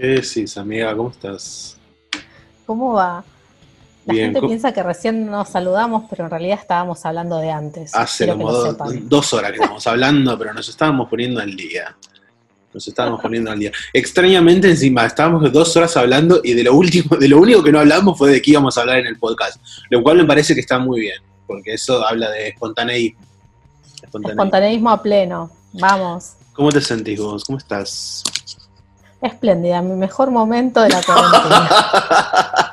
¿Qué decís, amiga? ¿Cómo estás? ¿cómo va? La Bien, gente piensa que recién nos saludamos, pero en realidad estábamos hablando de antes. Hace como dos horas que estamos hablando, pero nos estábamos poniendo al día. Nos estábamos poniendo al día. Extrañamente, encima, estábamos dos horas hablando y de lo último, de lo único que no hablamos fue de qué íbamos a hablar en el podcast. Lo cual me parece que está muy bien, porque eso habla de espontaneísmo. Espontaneísmo. Espontaneísmo a pleno. Vamos. ¿Cómo te sentís vos? ¿Cómo estás? Espléndida, mi mejor momento de la cuarentena.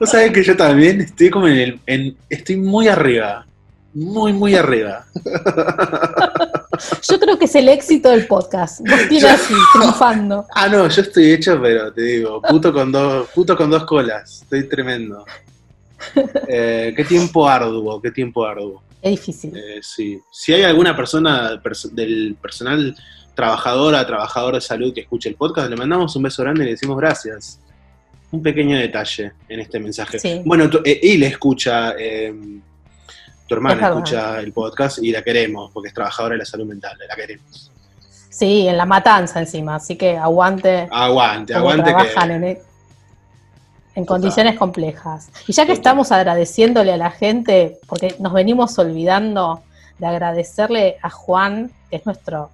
Vos sabés que yo también estoy como en el. en- estoy muy arriba. Muy, muy arriba. Yo creo que es el éxito del podcast. Vos tienes así, triunfando. Ah, no, yo estoy hecho, pero te digo, puto con dos, puto con dos colas. Estoy tremendo. Eh, qué tiempo arduo, qué tiempo arduo. Es difícil. Eh, sí. Si hay alguna persona perso- del personal trabajadora, trabajador de salud que escuche el podcast, le mandamos un beso grande y le decimos gracias. Un pequeño detalle en este mensaje. Sí. Bueno, tu- eh, y le escucha, eh, tu hermana escucha el podcast y la queremos, porque es trabajadora de la salud mental, la queremos. Sí, en la matanza encima, así que aguante. Aguante, aguante trabajan que... en, condiciones complejas. Y ya que Total. estamos agradeciéndole a la gente, porque nos venimos olvidando de agradecerle a Juan, que es nuestro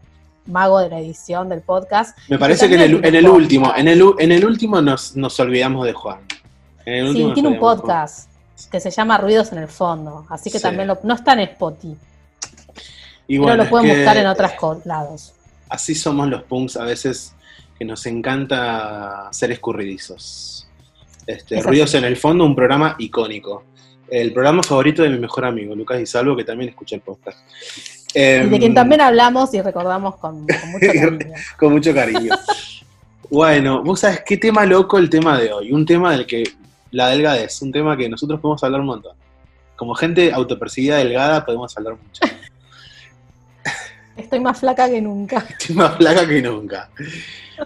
mago de la edición del podcast. Me parece que en el, en el último, en el, en el último nos, nos olvidamos de Juan. En el Sí, tiene un Juan. podcast que se llama Ruidos en el Fondo, así que Sí. también lo- no está en Spotify, Y pero bueno, lo es pueden buscar en otros lados. Así somos los punks a veces que nos encanta ser escurridizos. Este, Es así. Ruidos en el fondo, un programa icónico. El programa favorito de mi mejor amigo, Lucas Di Salvo, que también escucha el podcast. Em, de quien también hablamos y recordamos con, con mucho cariño. Con mucho cariño. bueno, vos sabés qué tema loco el tema de hoy. Un tema del que la delgadez, un tema que nosotros podemos hablar un montón. Como gente autopercibida delgada podemos hablar mucho. Estoy más flaca que nunca. Estoy más flaca que nunca.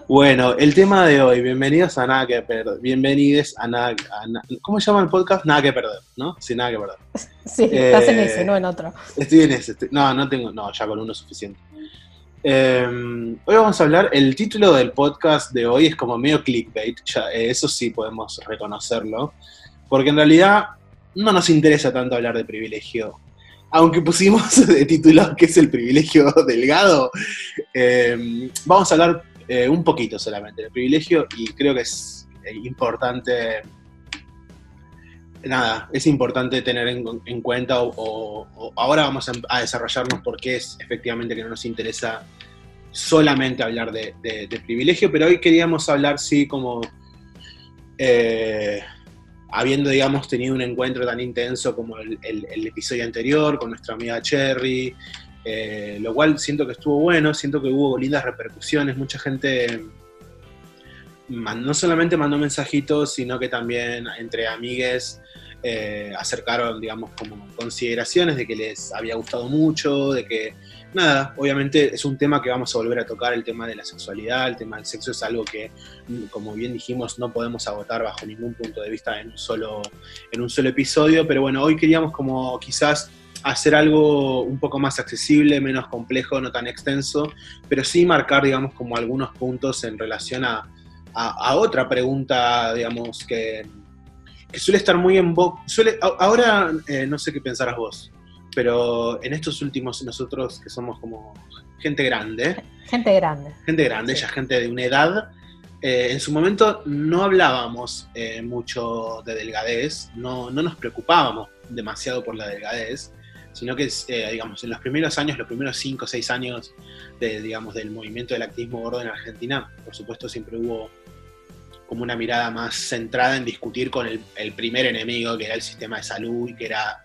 Bueno, el tema de hoy, bienvenidos a Nada que Perder. Bienvenidos a Nada, a Na- ¿Cómo se llama el podcast? Nada que Perder, ¿no? Sí, Nada que Perder. Sí, estás en Eh, ese, no en otro. Estoy en ese. estoy- no, no tengo. No, ya con uno es suficiente. Eh, hoy vamos a hablar. El título del podcast de hoy es como medio clickbait. Ya, eh, eso sí podemos reconocerlo. Porque en realidad no nos interesa tanto hablar de privilegio. Aunque pusimos de título que es el privilegio delgado, eh, vamos a hablar eh, un poquito solamente del privilegio y creo que es eh, importante nada, es importante tener en, en cuenta o, ahora vamos a, desarrollarnos por qué es efectivamente que no nos interesa solamente hablar de, de- de privilegio, pero hoy queríamos hablar, sí, como eh, habiendo, digamos, tenido un encuentro tan intenso como el, episodio anterior con nuestra amiga Cherry, eh, lo cual siento que estuvo bueno, siento que hubo lindas repercusiones, mucha gente no solamente mandó mensajitos, sino que también entre amigues eh, acercaron, digamos, como consideraciones de que les había gustado mucho, de que, nada, obviamente es un tema que vamos a volver a tocar, el tema de la sexualidad, el tema del sexo es algo que, como bien dijimos, no podemos agotar bajo ningún punto de vista en un solo, en un solo episodio, pero bueno, hoy queríamos como quizás hacer algo un poco más accesible, menos complejo, no tan extenso, pero sí marcar, digamos, como algunos puntos en relación a, a- otra pregunta, digamos, que, que suele estar muy en boca. Ahora eh, no sé qué pensarás vos, pero en estos últimos nosotros que somos como gente grande, Gente grande. gente grande, Sí. ya gente de una edad, eh, en su momento no hablábamos eh, mucho de delgadez, no, no nos preocupábamos demasiado por la delgadez, sino que, eh, digamos, en los primeros años, los primeros 5 o 6 años de, digamos, del movimiento del activismo gordo en Argentina, por supuesto siempre hubo como una mirada más centrada en discutir con el, el primer enemigo, que era el sistema de salud y que era,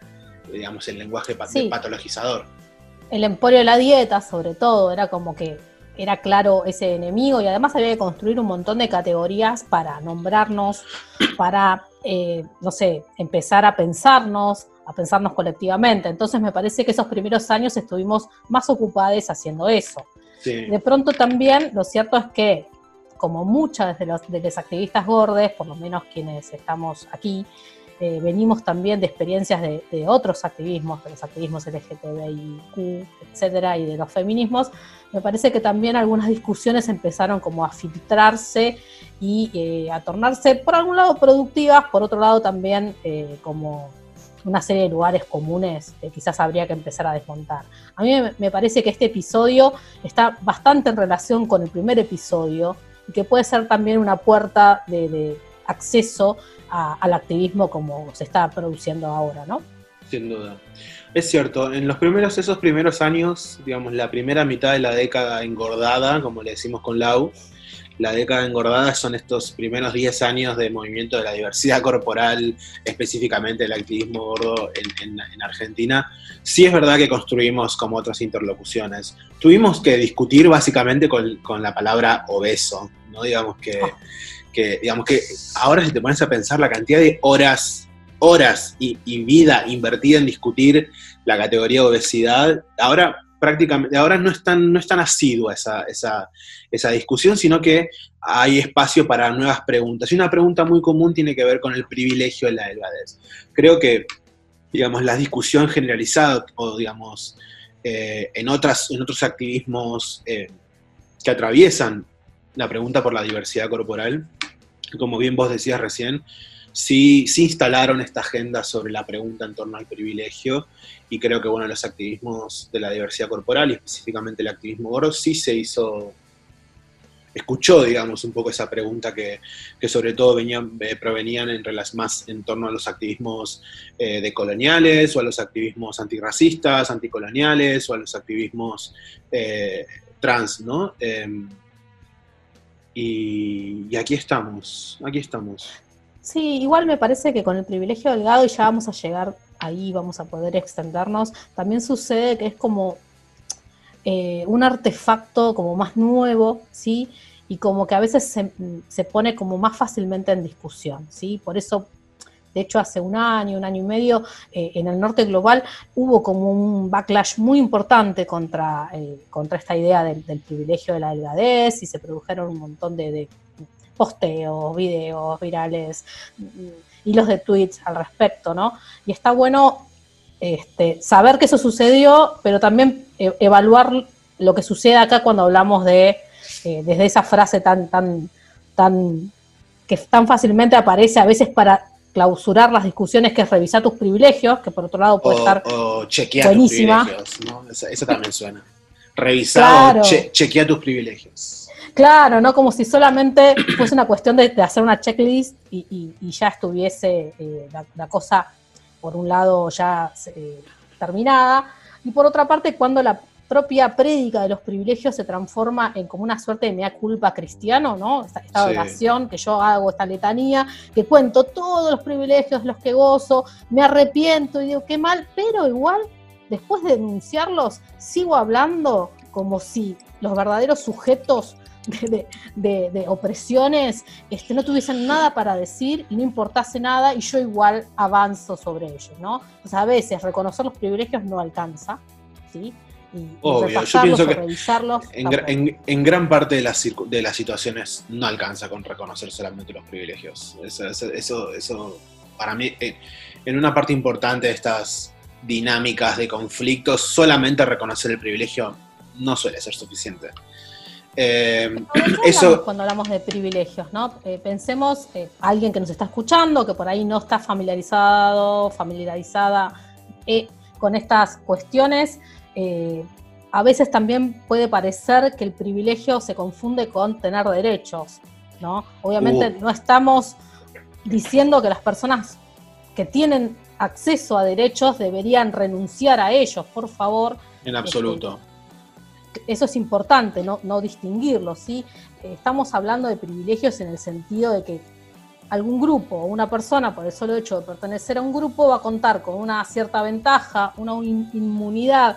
digamos, el lenguaje Sí. patologizador. El emporio de la dieta, sobre todo, era como que era claro ese enemigo y además había que construir un montón de categorías para nombrarnos, para, eh, no sé, empezar a pensarnos, a pensarnos colectivamente. Entonces me parece que esos primeros años estuvimos más ocupados haciendo eso. Sí. De pronto también, lo cierto es que, como muchas de los, de los activistas gordes, por lo menos quienes estamos aquí, eh, venimos también de experiencias de, otros activismos, de los activismos LGTBIQ, etcétera, y de los feminismos, me parece que también algunas discusiones empezaron como a filtrarse y eh, a tornarse, por algún lado, productivas, por otro lado también eh, como una serie de lugares comunes que quizás habría que empezar a desmontar. A mí me parece que este episodio está bastante en relación con el primer episodio y que puede ser también una puerta de acceso al activismo como se está produciendo ahora, ¿no? Sin duda. Es cierto, en los primeros, esos primeros años, digamos, la primera mitad de la década engordada, como le decimos con Lau, la década engordada son estos primeros 10 años de movimiento de la diversidad corporal, específicamente el activismo gordo en, Argentina. Sí es verdad que construimos como otras interlocuciones. Tuvimos que discutir básicamente con, con la palabra obeso, ¿no? Digamos que ah que, digamos que ahora si te pones a pensar la cantidad de horas, horas y, vida invertida en discutir la categoría de obesidad, ahora prácticamente, ahora no es tan, no es tan asidua esa, esa, esa discusión, sino que hay espacio para nuevas preguntas. Y una pregunta muy común tiene que ver con el privilegio de la delgadez. Creo que, digamos, la discusión generalizada o, digamos, eh, en, otras, en otros activismos eh, que atraviesan la pregunta por la diversidad corporal, como bien vos decías recién, sí, sí instalaron esta agenda sobre la pregunta en torno al privilegio y creo que bueno, los activismos de la diversidad corporal y específicamente el activismo gordo sí se hizo, escuchó digamos un poco esa pregunta que, sobre todo venían, eh, provenían en más en torno a los activismos eh, decoloniales o a los activismos antirracistas, anticoloniales o a los activismos eh, trans, ¿no? Y, aquí estamos, aquí estamos. Sí, igual me parece que con el privilegio delgado, y ya vamos a llegar ahí, vamos a poder extendernos, también sucede que es como eh, un artefacto como más nuevo, ¿sí? Y como que a veces se, se, pone como más fácilmente en discusión, ¿sí? Por eso de hecho, hace un año, un año y medio, eh, en el norte global hubo como un backlash muy importante contra, eh, contra esta idea del, privilegio de la delgadez y se produjeron un montón de, posteos, videos virales, mm, hilos de tweets al respecto, ¿no? Y está bueno este, saber que eso sucedió, pero también eh, evaluar lo que sucede acá cuando hablamos de, desde esa frase tan, tan, tan, que tan fácilmente aparece a veces para clausurar las discusiones, que es revisar tus privilegios, que por otro lado puede estar o chequear buenísima. tus privilegios, ¿no? Eso, también suena. Revisar chequear tus privilegios. Claro, ¿no? Como si solamente fuese una cuestión de, hacer una checklist y, ya estuviese eh, la, cosa, por un lado, ya eh, terminada. Y por otra parte, cuando la propia prédica de los privilegios se transforma en como una suerte de mea culpa cristiano, ¿no? Esta, oración que yo hago, esta letanía, que cuento todos los privilegios los que gozo, me arrepiento y digo qué mal, pero igual, después de denunciarlos, sigo hablando como si los verdaderos sujetos de, opresiones este, no tuviesen nada para decir y no importase nada y yo igual avanzo sobre ellos, ¿no? O sea, a veces reconocer los privilegios no alcanza, ¿sí? Obvio, yo pienso que en, gran parte de las, de las situaciones no alcanza con reconocer solamente los privilegios. Eso, eso, para mí, eh, en una parte importante de estas dinámicas de conflictos, solamente reconocer el privilegio no suele ser suficiente. Eh, eso cuando hablamos de privilegios, ¿no? Eh, pensemos alguien que nos está escuchando, que por ahí no está familiarizado, familiarizada con estas cuestiones. Eh, a veces también puede parecer que el privilegio se confunde con tener derechos, ¿no? Obviamente uh. no estamos diciendo que las personas que tienen acceso a derechos deberían renunciar a ellos, por favor. En absoluto. Este, eso es importante, no, no distinguirlo, ¿sí? Estamos hablando de privilegios en el sentido de que algún grupo o una persona, por el solo hecho de pertenecer a un grupo, va a contar con una cierta ventaja, una inmunidad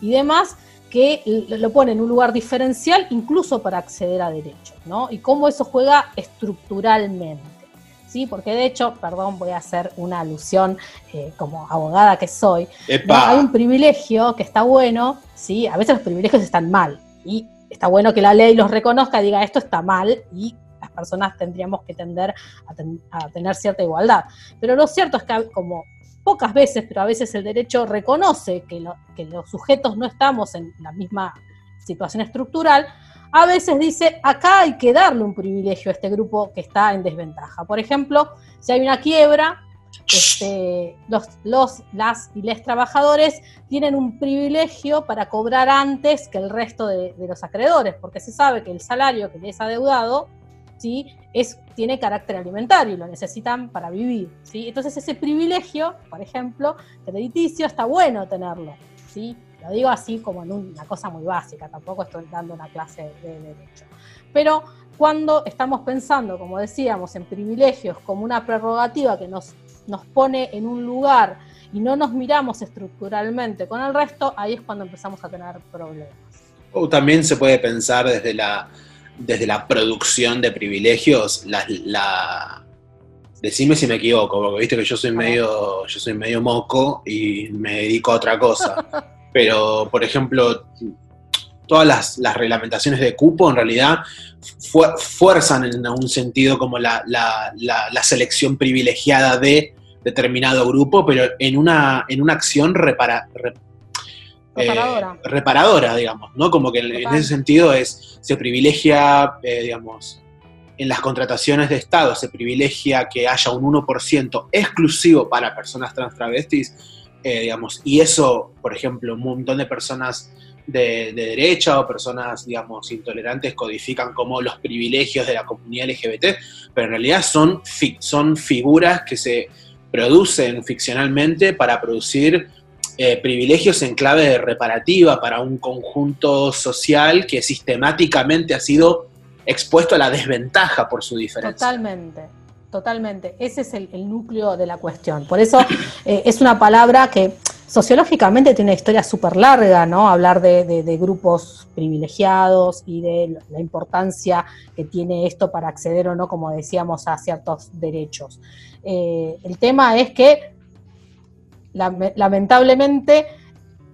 y demás, que lo pone en un lugar diferencial incluso para acceder a derechos, ¿no? Y cómo eso juega estructuralmente, ¿sí? Porque de hecho, perdón, voy a hacer una alusión eh, como abogada que soy, hay un privilegio que está bueno, ¿sí? A veces los privilegios están mal y está bueno que la ley los reconozca diga esto está mal y las personas tendríamos que tender a, tener cierta igualdad. Pero lo cierto es que como pocas veces, pero a veces el derecho reconoce que, los sujetos no estamos en la misma situación estructural, a veces dice, acá hay que darle un privilegio a este grupo que está en desventaja. Por ejemplo, si hay una quiebra, este, los, y les trabajadores tienen un privilegio para cobrar antes que el resto de, los acreedores, porque se sabe que el salario que les ha adeudado ¿sí? Es, tiene carácter alimentario y lo necesitan para vivir. ¿sí? Entonces ese privilegio, por ejemplo, crediticio, está bueno tenerlo. ¿sí? Lo digo así como en una cosa muy básica, tampoco estoy dando una clase de derecho. Pero cuando estamos pensando, como decíamos, en privilegios como una prerrogativa que nos, nos pone en un lugar y no nos miramos estructuralmente con el resto, ahí es cuando empezamos a tener problemas. O también se puede pensar desde la, desde la producción de privilegios, la, decime si me equivoco, porque viste que yo soy medio, yo soy medio moco y me dedico a otra cosa. pero por ejemplo, todas las, reglamentaciones de cupo en realidad fuerzan en un sentido como la, selección privilegiada de determinado grupo, pero en una, en una acción repara, eh, reparadora. digamos, ¿no? Como que en, ese sentido es, se privilegia, eh, digamos, en las contrataciones de Estado, se privilegia que haya un 1% exclusivo para personas trans travestis, eh, digamos, y eso, por ejemplo, un montón de personas de, derecha o personas, digamos, intolerantes codifican como los privilegios de la comunidad LGBT, pero en realidad son, son figuras que se producen ficcionalmente para producir eh, privilegios en clave de reparativa para un conjunto social que sistemáticamente ha sido expuesto a la desventaja por su diferencia. Totalmente. Totalmente, ese es el, núcleo de la cuestión. Por eso eh, es una palabra que sociológicamente tiene una historia súper larga, ¿no? Hablar de, grupos privilegiados y de la importancia que tiene esto para acceder o no, como decíamos, a ciertos derechos. Eh, el tema es que, lamentablemente,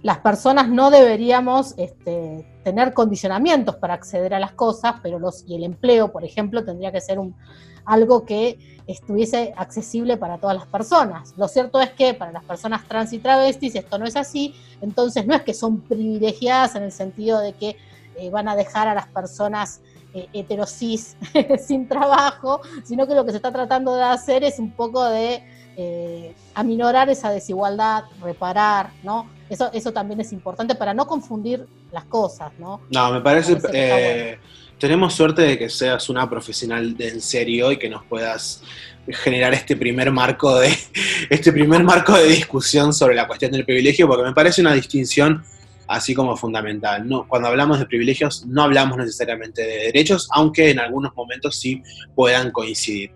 las personas no deberíamos este, tener condicionamientos para acceder a las cosas, pero los, y el empleo, por ejemplo, tendría que ser un, algo que estuviese accesible para todas las personas. Lo cierto es que para las personas trans y travestis esto no es así, entonces no es que son privilegiadas en el sentido de que eh, van a dejar a las personas eh, heterosis sin trabajo, sino que lo que se está tratando de hacer es un poco de eh, aminorar esa desigualdad, reparar, ¿no? Eso, eso también es importante para no confundir las cosas, ¿no? No, me parece, eh, tenemos suerte de que seas una profesional de en serio y que nos puedas generar este primer marco de este primer marco de discusión sobre la cuestión del privilegio, porque me parece una distinción así como fundamental. No, cuando hablamos de privilegios no hablamos necesariamente de derechos, aunque en algunos momentos sí puedan coincidir,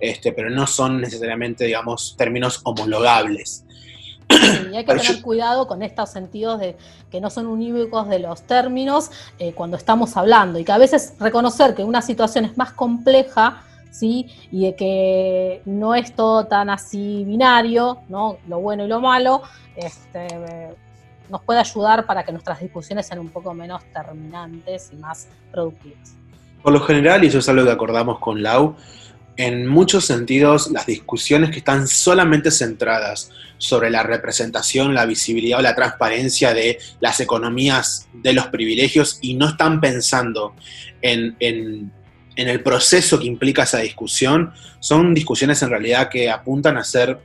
este, pero no son necesariamente, digamos, términos homologables y hay que tener cuidado con estos sentidos de que no son unívocos de los términos eh, cuando estamos hablando y que a veces reconocer que una situación es más compleja, ¿sí? Y de que no es todo tan así binario, ¿no? Lo bueno y lo malo, este, nos puede ayudar para que nuestras discusiones sean un poco menos terminantes y más productivas. Por lo general, y eso es algo que acordamos con Lau, en muchos sentidos las discusiones que están solamente centradas sobre la representación, la visibilidad o la transparencia de las economías de los privilegios y no están pensando en, el proceso que implica esa discusión, son discusiones en realidad que apuntan a ser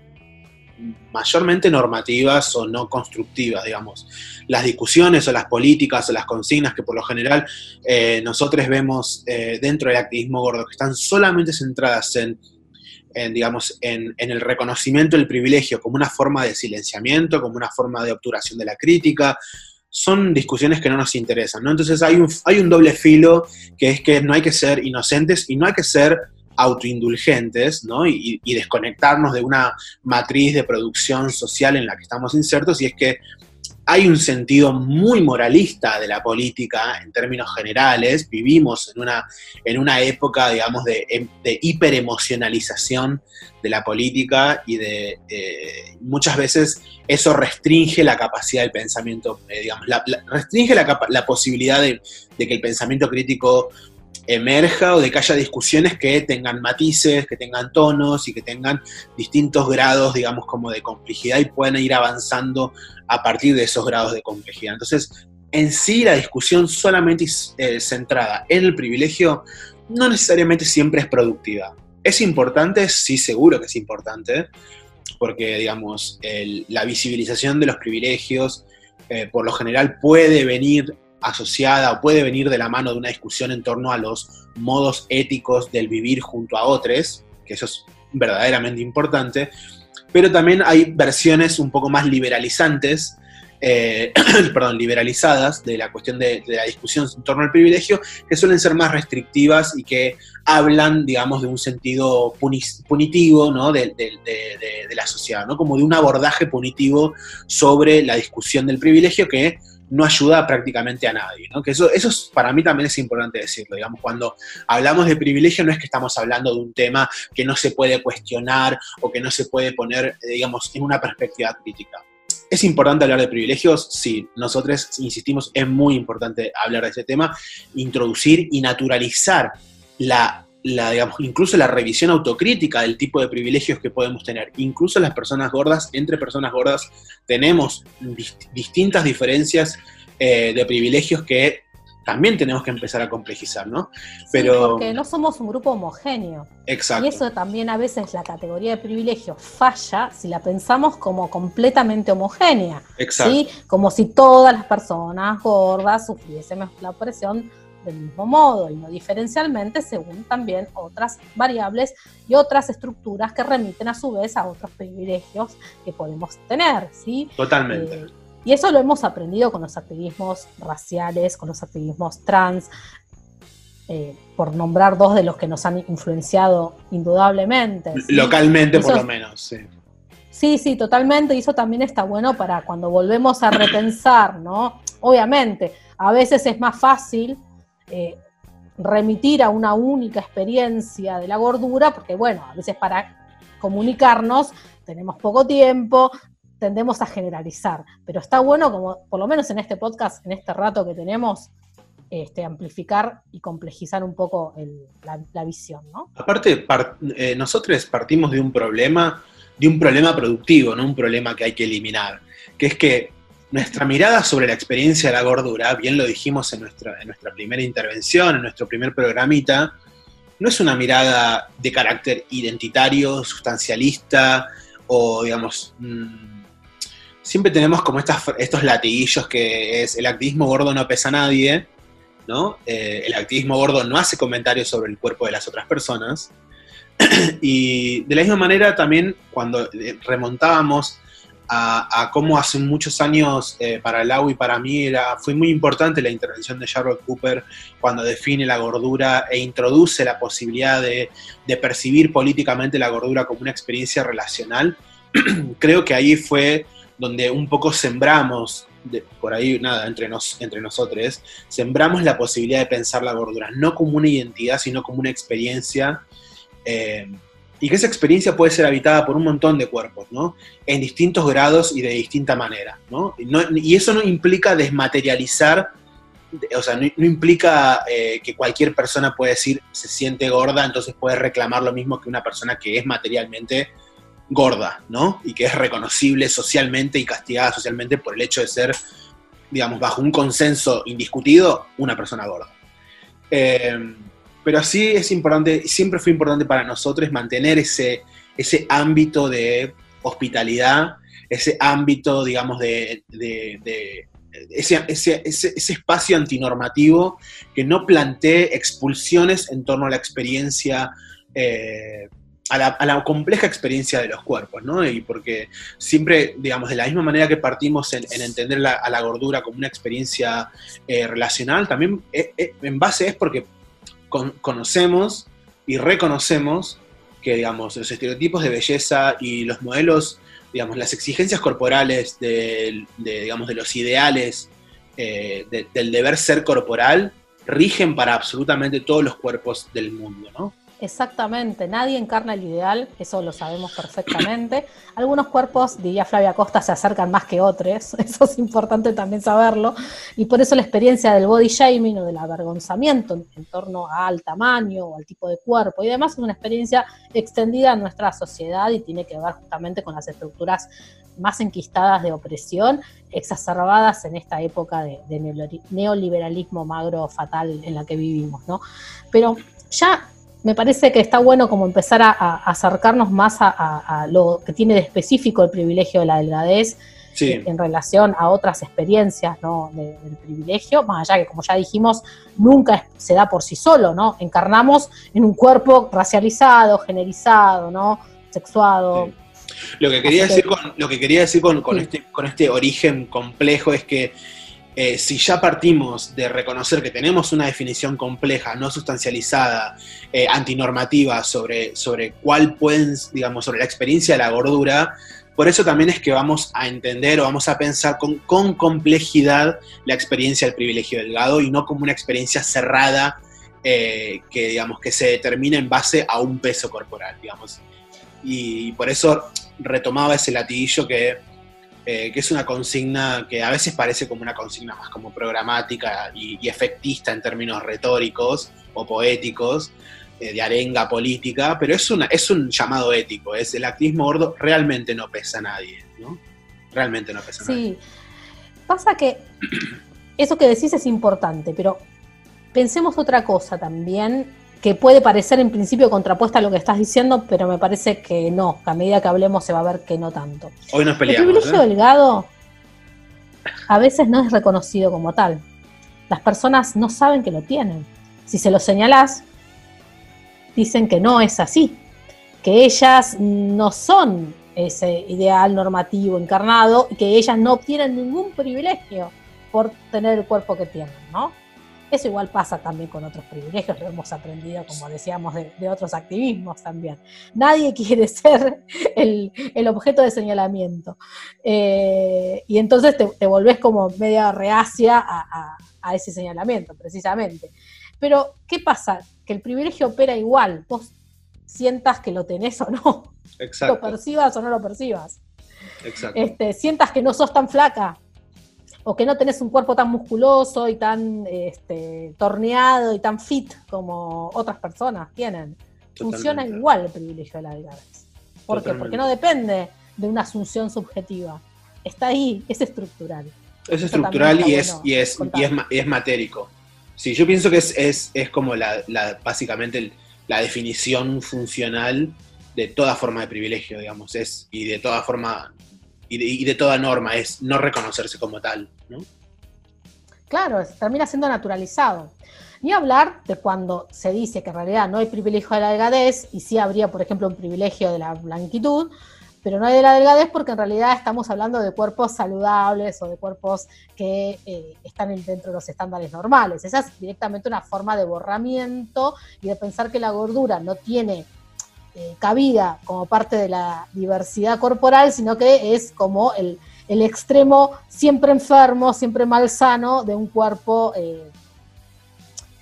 mayormente normativas o no constructivas, digamos. Las discusiones o las políticas o las consignas que por lo general eh, nosotros vemos eh, dentro del activismo gordo, que están solamente centradas en digamos, en, el reconocimiento del privilegio como una forma de silenciamiento, como una forma de obturación de la crítica, son discusiones que no nos interesan, ¿no? Entonces hay un doble filo que es que no hay que ser inocentes y no hay que ser autoindulgentes, ¿no? Y, y desconectarnos de una matriz de producción social en la que estamos insertos, y es que hay un sentido muy moralista de la política en términos generales. Vivimos en una, en una época, digamos, de, em, hiperemocionalización de la política y de eh, muchas veces eso restringe la capacidad del pensamiento, eh, digamos, restringe la posibilidad de, que el pensamiento crítico emerja o de que haya discusiones que tengan matices, que tengan tonos y que tengan distintos grados, digamos, como de complejidad y puedan ir avanzando a partir de esos grados de complejidad. Entonces, en sí la discusión solamente eh, centrada en el privilegio no necesariamente siempre es productiva. ¿Es importante? Sí, seguro que es importante, porque, digamos, la visibilización de los privilegios eh, por lo general puede venir asociada o puede venir de la mano de una discusión en torno a los modos éticos del vivir junto a otros, que eso es verdaderamente importante, pero también hay versiones un poco más liberalizantes, eh, perdón, liberalizadas de la cuestión de, la discusión en torno al privilegio, que suelen ser más restrictivas y que hablan, digamos, de un sentido punitivo ¿no? de, de, la sociedad, ¿no? como de un abordaje punitivo sobre la discusión del privilegio que no ayuda prácticamente a nadie, ¿no? Que eso, eso para mí también es importante decirlo, digamos, cuando hablamos de privilegio no es que estamos hablando de un tema que no se puede cuestionar o que no se puede poner, digamos, en una perspectiva crítica. ¿Es importante hablar de privilegios? Sí, nosotros insistimos, es muy importante hablar de ese tema, introducir y naturalizar la la, digamos, incluso la revisión autocrítica del tipo de privilegios que podemos tener. Incluso las personas gordas, entre personas gordas, tenemos distintas diferencias eh, de privilegios que también tenemos que empezar a complejizar, ¿no? Pero... porque no somos un grupo homogéneo. Exacto. Y eso también a veces la categoría de privilegio falla si la pensamos como completamente homogénea. Exacto. ¿sí? Como si todas las personas gordas sufriésemos la opresión del mismo modo y no diferencialmente según también otras variables y otras estructuras que remiten a su vez a otros privilegios que podemos tener, ¿sí? Totalmente. Eh, y eso lo hemos aprendido con los activismos raciales, con los activismos trans, eh, por nombrar dos de los que nos han influenciado indudablemente. Localmente, por lo menos, sí. Sí, sí, totalmente. Y eso también está bueno para cuando volvemos a repensar, ¿no? Obviamente, a veces es más fácil eh, remitir a una única experiencia de la gordura, porque bueno, a veces para comunicarnos tenemos poco tiempo, tendemos a generalizar, pero está bueno como por lo menos en este podcast, en este rato que tenemos, este, amplificar y complejizar un poco la, visión. Aparte, eh, nosotros partimos de un problema, de un problema productivo, no un problema que hay que eliminar, que es que nuestra mirada sobre la experiencia de la gordura, bien lo dijimos en nuestra, en nuestra primera intervención, en nuestro primer programita, no es una mirada de carácter identitario, sustancialista o, digamos, mm, siempre tenemos como estos latiguillos que es el activismo gordo no pesa a nadie, ¿no? Eh, el activismo gordo no hace comentarios sobre el cuerpo de las otras personas. y de la misma manera también cuando eh, remontábamos a, cómo hace muchos años eh, para Lau y para mí era, fue muy importante la intervención de Charlotte Cooper cuando define la gordura e introduce la posibilidad de, percibir políticamente la gordura como una experiencia relacional. Creo que ahí fue donde un poco sembramos, por ahí nada, entre, nos, entre nosotros, sembramos la posibilidad de pensar la gordura, no como una identidad, sino como una experiencia. Eh, y que esa experiencia puede ser habitada por un montón de cuerpos, ¿no? En distintos grados y de distinta manera, ¿no? y eso no implica desmaterializar, o sea, no, implica eh, que cualquier persona puede decir se siente gorda, entonces puede reclamar lo mismo que una persona que es materialmente gorda, ¿no? Y que es reconocible socialmente y castigada socialmente por el hecho de ser, digamos, bajo un consenso indiscutido, una persona gorda. Eh, pero sí es importante, siempre fue importante para nosotros mantener ese, ese ámbito de hospitalidad, ese ámbito, digamos, de, ese, espacio antinormativo que no plantee expulsiones en torno a la experiencia, eh, a, la, compleja experiencia de los cuerpos, ¿no? Y porque siempre, digamos, de la misma manera que partimos en, entender a la gordura como una experiencia eh, relacional, también eh, en base es porque conocemos y reconocemos que, digamos, los estereotipos de belleza y los modelos, digamos, las exigencias corporales de, digamos, de los ideales eh, del deber ser corporal rigen para absolutamente todos los cuerpos del mundo, ¿no? Exactamente, nadie encarna el ideal, eso lo sabemos perfectamente. Algunos cuerpos, diría Flavia Costa, se acercan más que otros, eso es importante también saberlo, y por eso la experiencia del body shaming o del avergonzamiento en, torno al tamaño o al tipo de cuerpo y demás es una experiencia extendida en nuestra sociedad y tiene que ver justamente con las estructuras más enquistadas de opresión, exacerbadas en esta época de, de neoliberalismo magro fatal en la que vivimos, ¿no? Pero ya me parece que está bueno como empezar a, acercarnos más a, lo que tiene de específico el privilegio de la delgadez en relación a otras experiencias ¿no? del privilegio, más allá que como ya dijimos, nunca se da por sí solo, ¿no? Encarnamos en un cuerpo racializado, generizado, ¿no? sexuado. Lo que quería decir con, lo que quería decir con, este, con este origen complejo es que eh, si ya partimos de reconocer que tenemos una definición compleja, no sustancializada, eh, antinormativa sobre, sobre cuál pueden, digamos, sobre la experiencia de la gordura, por eso también es que vamos a entender o vamos a pensar con, con complejidad la experiencia del privilegio delgado y no como una experiencia cerrada eh, que, digamos, que se determina en base a un peso corporal, digamos. Y por eso retomaba ese latiguillo que eh, que es una consigna que a veces parece como una consigna más como programática y, efectista en términos retóricos o poéticos, eh, de arenga política, pero es, una, es un llamado ético, es el activismo gordo realmente no pesa a nadie, ¿no? Realmente no pesa a nadie. Sí, pasa que eso que decís es importante, pero pensemos otra cosa también que puede parecer en principio contrapuesta a lo que estás diciendo, pero me parece que no, que a medida que hablemos se va a ver que no tanto. Hoy nos peleamos. El privilegio ¿eh? delgado a veces no es reconocido como tal. Las personas no saben que lo tienen. Si se lo señalás, dicen que no es así, que ellas no son ese ideal normativo encarnado y que ellas no obtienen ningún privilegio por tener el cuerpo que tienen, ¿no? Eso igual pasa también con otros privilegios, lo hemos aprendido, como decíamos, de, otros activismos también. Nadie quiere ser el, objeto de señalamiento. Eh, y entonces te, volvés como media reacia a, ese señalamiento, precisamente. Pero, ¿qué pasa? Que el privilegio opera igual, vos sientas que lo tenés o no. Exacto. Lo percibas o no lo percibas. Exacto. Este, sientas que no sos tan flaca o que no tenés un cuerpo tan musculoso y tan este, torneado y tan fit como otras personas tienen. Funciona igual el privilegio de la delgadez. ¿Por qué? Porque no depende de una asunción subjetiva. Está ahí, es estructural. Es estructural y es, y, es, y, es, matérico. Sí, yo pienso que es, es, es como la, la básicamente la definición funcional de toda forma de privilegio, digamos, es, y de toda forma y de, toda norma, es no reconocerse como tal, Claro, termina siendo naturalizado. Ni hablar de cuando se dice que en realidad no hay privilegio de la delgadez y sí habría, por ejemplo, un privilegio de la blanquitud, pero no hay de la delgadez porque en realidad estamos hablando de cuerpos saludables o de cuerpos que eh, están dentro de los estándares normales. Esa es directamente una forma de borramiento y de pensar que la gordura no tiene eh, cabida como parte de la diversidad corporal, sino que es como el, extremo siempre enfermo, siempre malsano de un cuerpo eh,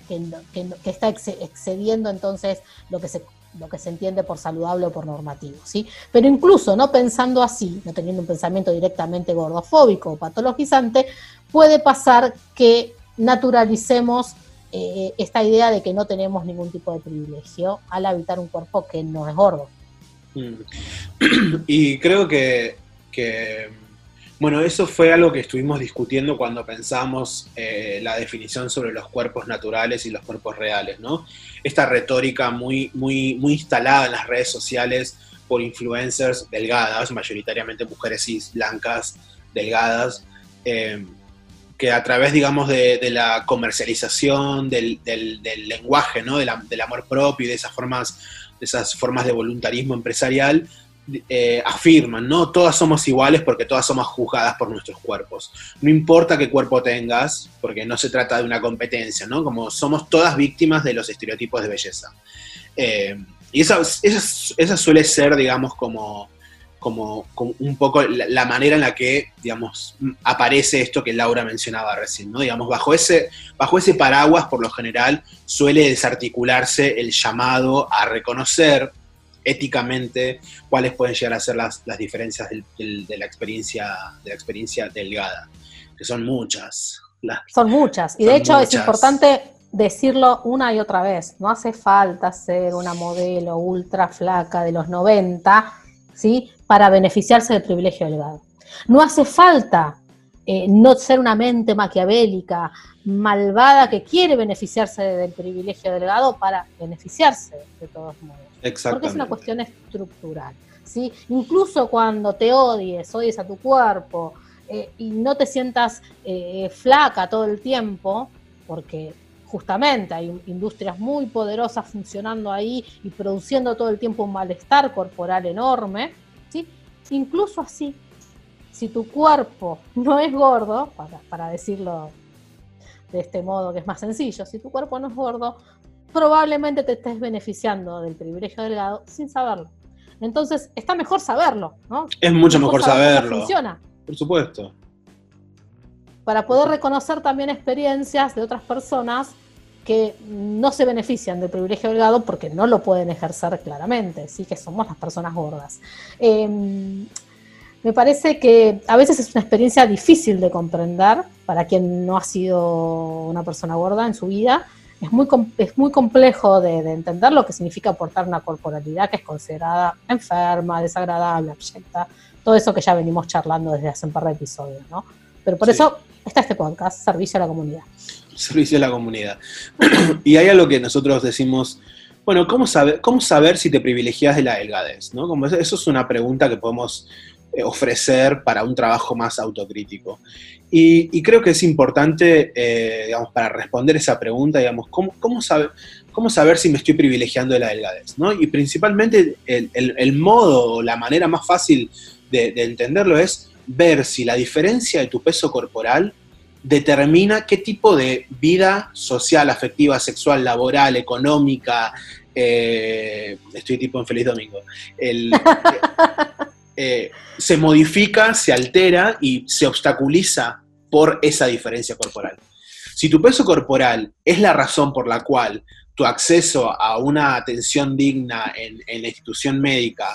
que, está excediendo entonces lo que se lo que se entiende por saludable o por normativo, ¿sí? Pero incluso no pensando así, no teniendo un pensamiento directamente gordofóbico o patologizante, puede pasar que naturalicemos eh, esta idea de que no tenemos ningún tipo de privilegio al habitar un cuerpo que no es gordo. Mm. Y creo que, bueno, eso fue algo que estuvimos discutiendo cuando pensamos eh, la definición sobre los cuerpos naturales y los cuerpos reales, ¿no? Esta retórica muy, muy, muy instalada en las redes sociales por influencers delgadas, mayoritariamente mujeres cis, blancas, delgadas, eh, que a través, digamos, de, la comercialización del, lenguaje, ¿no? Del, amor propio y de esas formas, de esas formas de voluntarismo empresarial, eh, afirman, ¿no? Todas somos iguales porque todas somos juzgadas por nuestros cuerpos. No importa qué cuerpo tengas, porque no se trata de una competencia, ¿no? Como somos todas víctimas de los estereotipos de belleza. Eh, y esa, esa, suele ser, digamos, como como, un poco la, manera en la que, digamos, aparece esto que Laura mencionaba recién, ¿no? Digamos, bajo ese, bajo ese paraguas, por lo general, suele desarticularse el llamado a reconocer éticamente cuáles pueden llegar a ser las, diferencias de, la experiencia, de la experiencia delgada, que son muchas. son muchas, y de hecho es importante decirlo una y otra vez, no hace falta ser una modelo ultra flaca de los 90, ¿sí? Para beneficiarse del privilegio delgado. No hace falta eh, no ser una mente maquiavélica, malvada, que quiere beneficiarse del privilegio delgado para beneficiarse de todos modos. Porque es una cuestión estructural. ¿sí? Incluso cuando te odies, odies a tu cuerpo eh, y no te sientas eh, flaca todo el tiempo, porque justamente hay industrias muy poderosas funcionando ahí y produciendo todo el tiempo un malestar corporal enorme, ¿sí? incluso así, si tu cuerpo no es gordo, para, decirlo de este modo que es más sencillo, si tu cuerpo no es gordo, probablemente te estés beneficiando del privilegio delgado sin saberlo. Entonces, está mejor saberlo, ¿no? Es mucho mejor, saberlo. Funciona. Por supuesto. Para poder reconocer también experiencias de otras personas que no se benefician del privilegio delgado porque no lo pueden ejercer claramente, sí que somos las personas gordas. Em, me parece que a veces es una experiencia difícil de comprender para quien no ha sido una persona gorda en su vida. Es muy, es muy complejo de, entender lo que significa aportar una corporalidad que es considerada enferma, desagradable, abyecta, todo eso que ya venimos charlando desde hace un par de episodios, ¿no? Pero por eso está este podcast, Servicio a la Comunidad servicio a la comunidad. y hay algo que nosotros decimos, bueno, ¿cómo saber, cómo saber si te privilegias de la delgadez? ¿no? Como eso, es una pregunta que podemos ofrecer para un trabajo más autocrítico. Y, creo que es importante, eh, digamos, para responder esa pregunta, digamos, ¿cómo, cómo, saber, cómo saber si me estoy privilegiando de la delgadez? ¿no? Y principalmente el, el, modo o la manera más fácil de, de entenderlo es ver si la diferencia de tu peso corporal determina qué tipo de vida social, afectiva, sexual, laboral, económica, eh, estoy tipo en Feliz Domingo, eh, se modifica, se altera y se obstaculiza por esa diferencia corporal. Si tu peso corporal es la razón por la cual tu acceso a una atención digna en, la institución médica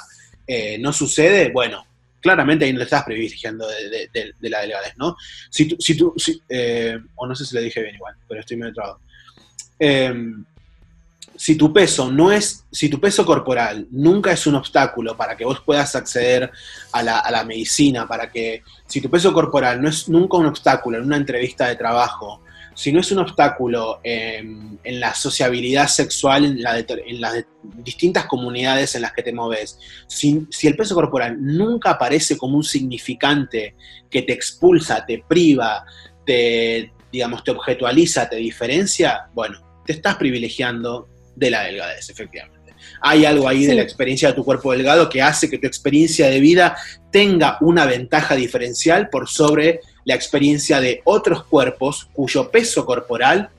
eh, no sucede, bueno, claramente ahí no estás privilegiando de, la delgadez, ¿no? Si tú, si tú eh, o no sé si le dije bien igual, pero estoy medio trabado. Em, si tu peso no es, si tu peso corporal nunca es un obstáculo para que vos puedas acceder a la, medicina, para que, si tu peso corporal no es nunca un obstáculo en una entrevista de trabajo, si no es un obstáculo en la sociabilidad sexual en, las distintas comunidades en las que te moves, si, el peso corporal nunca aparece como un significante que te expulsa, te priva, te, digamos, te objetualiza, te diferencia, bueno, te estás privilegiando de la delgadez, efectivamente. Hay algo ahí de la experiencia de tu cuerpo delgado que hace que tu experiencia de vida tenga una ventaja diferencial por sobre la experiencia de otros cuerpos cuyo peso corporal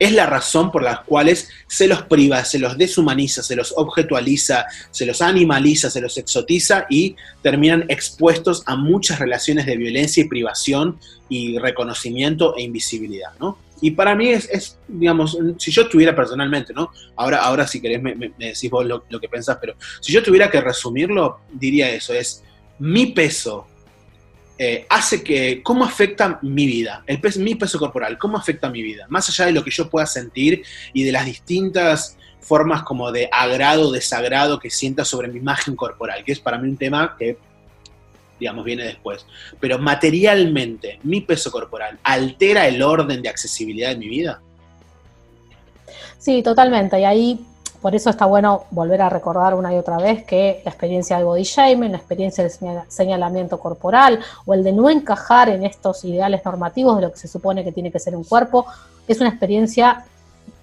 es la razón por las cuales se los priva, se los deshumaniza, se los objetualiza, se los animaliza, se los exotiza y terminan expuestos a muchas relaciones de violencia y privación y reconocimiento e invisibilidad, ¿no? Y para mí es, digamos, si yo tuviera personalmente, ¿no? Ahora, ahora si querés me, decís vos lo, lo que pensás, pero si yo tuviera que resumirlo, diría eso, es mi peso eh, hace que, ¿cómo afecta mi vida? El mi peso corporal, ¿cómo afecta mi vida? Más allá de lo que yo pueda sentir y de las distintas formas como de agrado desagrado que sienta sobre mi imagen corporal, que es para mí un tema que, digamos, viene después. Pero materialmente, mi peso corporal, ¿altera el orden de accesibilidad de mi vida? Sí, totalmente. Y ahí por eso está bueno volver a recordar una y otra vez que la experiencia del body shaming, la experiencia del señalamiento corporal o el de no encajar en estos ideales normativos de lo que se supone que tiene que ser un cuerpo, es una experiencia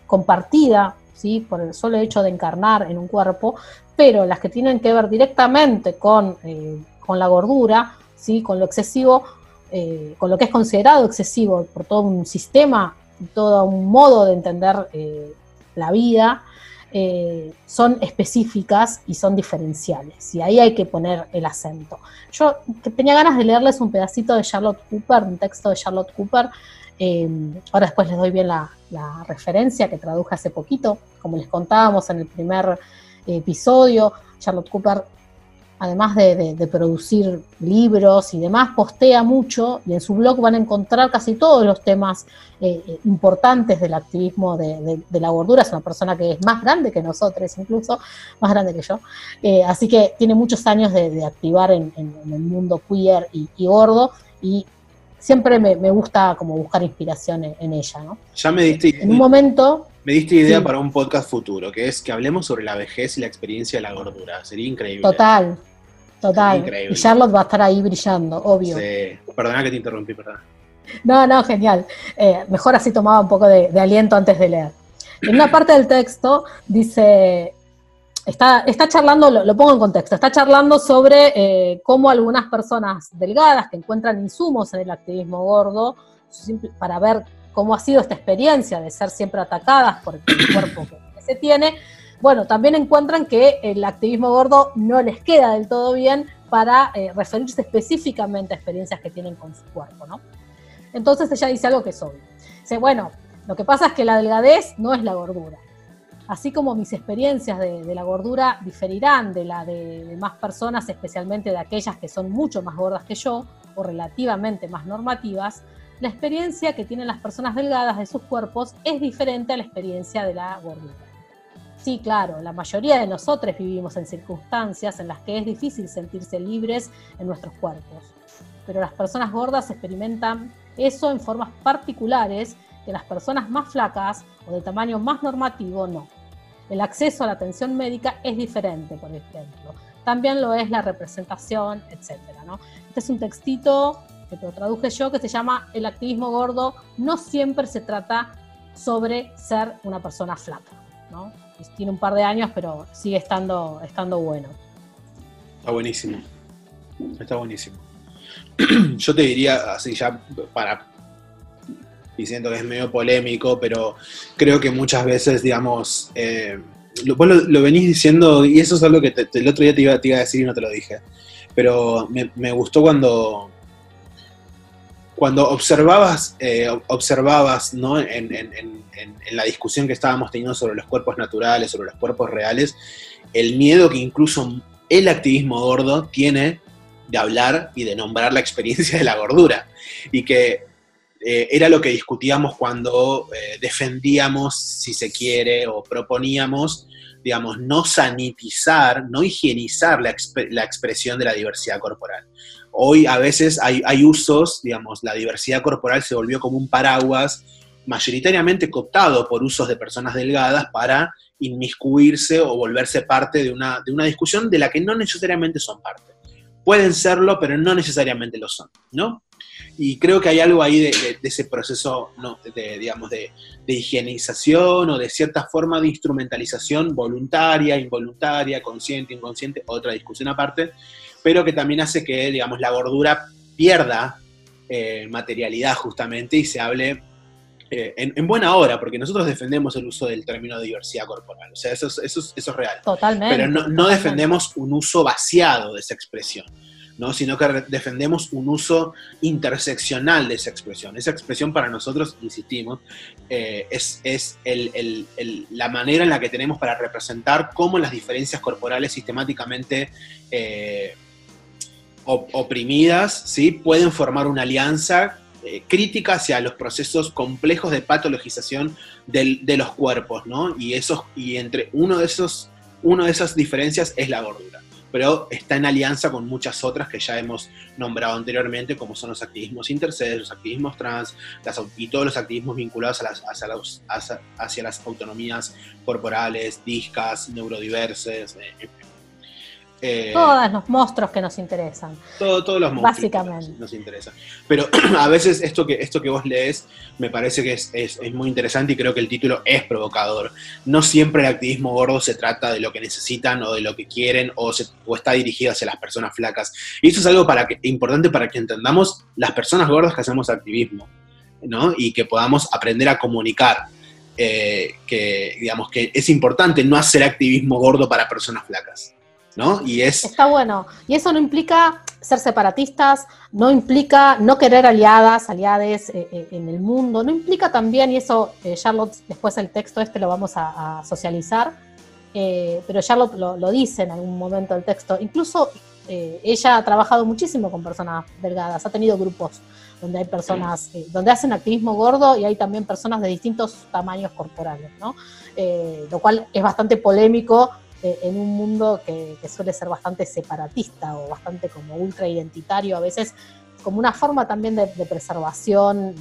compartida, ¿sí? por el solo hecho de encarnar en un cuerpo, pero las que tienen que ver directamente con, eh, con la gordura, ¿sí? con lo excesivo, eh, con lo que es considerado excesivo por todo un sistema, todo un modo de entender eh, la vida, eh, son específicas y son diferenciales, y ahí hay que poner el acento. Yo tenía ganas de leerles un pedacito de Charlotte Cooper, un texto de Charlotte Cooper, ahora después les doy bien la, la, referencia que traduje hace poquito, como les contábamos en el primer episodio, Charlotte Cooper además de, producir libros y demás, postea mucho y en su blog van a encontrar casi todos los temas eh, eh, importantes del activismo de, la gordura. Es una persona que es más grande que nosotros, incluso más grande que yo. Eh, así que tiene muchos años de, activar en, el mundo queer y, gordo y siempre me, gusta como buscar inspiración en, ella. ¿no? Ya me diste... En un momento... Me diste idea para un podcast futuro, que es que hablemos sobre la vejez y la experiencia de la gordura. Sería increíble. Total, Total. Y Charlotte va a estar ahí brillando, obvio. Sí. Perdona que te interrumpí, perdón. No, no, genial. Eh, mejor así tomaba un poco de, aliento antes de leer. En una parte del texto dice, está, está charlando, lo, pongo en contexto, está charlando sobre eh, cómo algunas personas delgadas que encuentran insumos en el activismo gordo para ver cómo ha sido esta experiencia de ser siempre atacadas por el cuerpo que se tiene, bueno, también encuentran que el activismo gordo no les queda del todo bien para eh, referirse específicamente a experiencias que tienen con su cuerpo, ¿no? Entonces ella dice algo que es obvio. Dice, bueno, lo que pasa es que la delgadez no es la gordura. Así como mis experiencias de, la gordura diferirán de la de, más personas, especialmente de aquellas que son mucho más gordas que yo o relativamente más normativas, la experiencia que tienen las personas delgadas de sus cuerpos es diferente a la experiencia de la gordura. Sí, claro, la mayoría de nosotros vivimos en circunstancias en las que es difícil sentirse libres en nuestros cuerpos, pero las personas gordas experimentan eso en formas particulares que las personas más flacas o de tamaño más normativo no. El acceso a la atención médica es diferente, por ejemplo. También lo es la representación, etc. Este es un textito que lo traduje yo que se llama El activismo gordo no siempre se trata sobre ser una persona flaca. ¿no? tiene un par de años, pero sigue estando, estando bueno. Está buenísimo. Está buenísimo. Yo te diría, así ya para diciendo que es medio polémico, pero creo que muchas veces, digamos, eh, lo, vos lo, venís diciendo, y eso es algo que el otro día te iba, a decir y no te lo dije, pero me gustó cuando, cuando observabas, eh, observabas ¿no? en, la discusión que estábamos teniendo sobre los cuerpos naturales, sobre los cuerpos reales, el miedo que incluso el activismo gordo tiene de hablar y de nombrar la experiencia de la gordura. Y que eh, era lo que discutíamos cuando eh, defendíamos, si se quiere, o proponíamos, digamos, no sanitizar, no higienizar la, la expresión de la diversidad corporal hoy a veces hay, usos, digamos, la diversidad corporal se volvió como un paraguas mayoritariamente cooptado por usos de personas delgadas para inmiscuirse o volverse parte de una, de una discusión de la que no necesariamente son parte. Pueden serlo, pero no necesariamente lo son, ¿no? Y creo que hay algo ahí de, ese proceso, de, digamos, de, higienización o de cierta forma de instrumentalización voluntaria, involuntaria, consciente, inconsciente, otra discusión aparte, pero que también hace que, digamos, la gordura pierda eh, materialidad justamente y se hable eh, en, buena hora, porque nosotros defendemos el uso del término diversidad corporal, o sea, eso es, eso eso es real. Totalmente. Pero no, defendemos un uso vaciado de esa expresión. ¿no? sino que defendemos un uso interseccional de esa expresión. Esa expresión para nosotros, insistimos, eh, es, es la manera en la que tenemos para representar cómo las diferencias corporales sistemáticamente oprimidas, ¿sí? pueden formar una alianza eh, crítica hacia los procesos complejos de patologización de los cuerpos, ¿no? Y, esos, y entre uno de, esos, uno de esas diferencias es la gordura. Pero está en alianza con muchas otras que ya hemos nombrado anteriormente, como son los activismos intersex, los activismos trans, y todos los activismos vinculados a las, hacia, hacia, las autonomías corporales, discas, neurodiverses, eh, eh, todos los monstruos que nos interesan. todos los monstruos Básicamente. Nos, interesan. Pero a veces esto que, esto que vos lees me parece que es, muy interesante y creo que el título es provocador. No siempre el activismo gordo se trata de lo que necesitan o de lo que quieren o, está dirigido hacia las personas flacas. Y eso es algo para que, importante para que entendamos las personas gordas que hacemos activismo ¿no? y que podamos aprender a comunicar eh, que, digamos, que es importante no hacer activismo gordo para personas flacas. ¿No? Y es... Está bueno. Y eso no implica ser separatistas, no implica no querer aliadas, aliades eh, eh, en el mundo, no implica también, y eso Charlotte, después el texto este lo vamos a, socializar, pero Charlotte lo, lo, dice en algún momento del texto, incluso ella ha trabajado muchísimo con personas delgadas, ha tenido grupos donde hay personas, eh, donde hacen activismo gordo y hay también personas de distintos tamaños corporales, ¿no? Eh, lo cual es bastante polémico eh, en un mundo que, suele ser bastante separatista o bastante como ultra identitario, a veces como una forma también de, preservación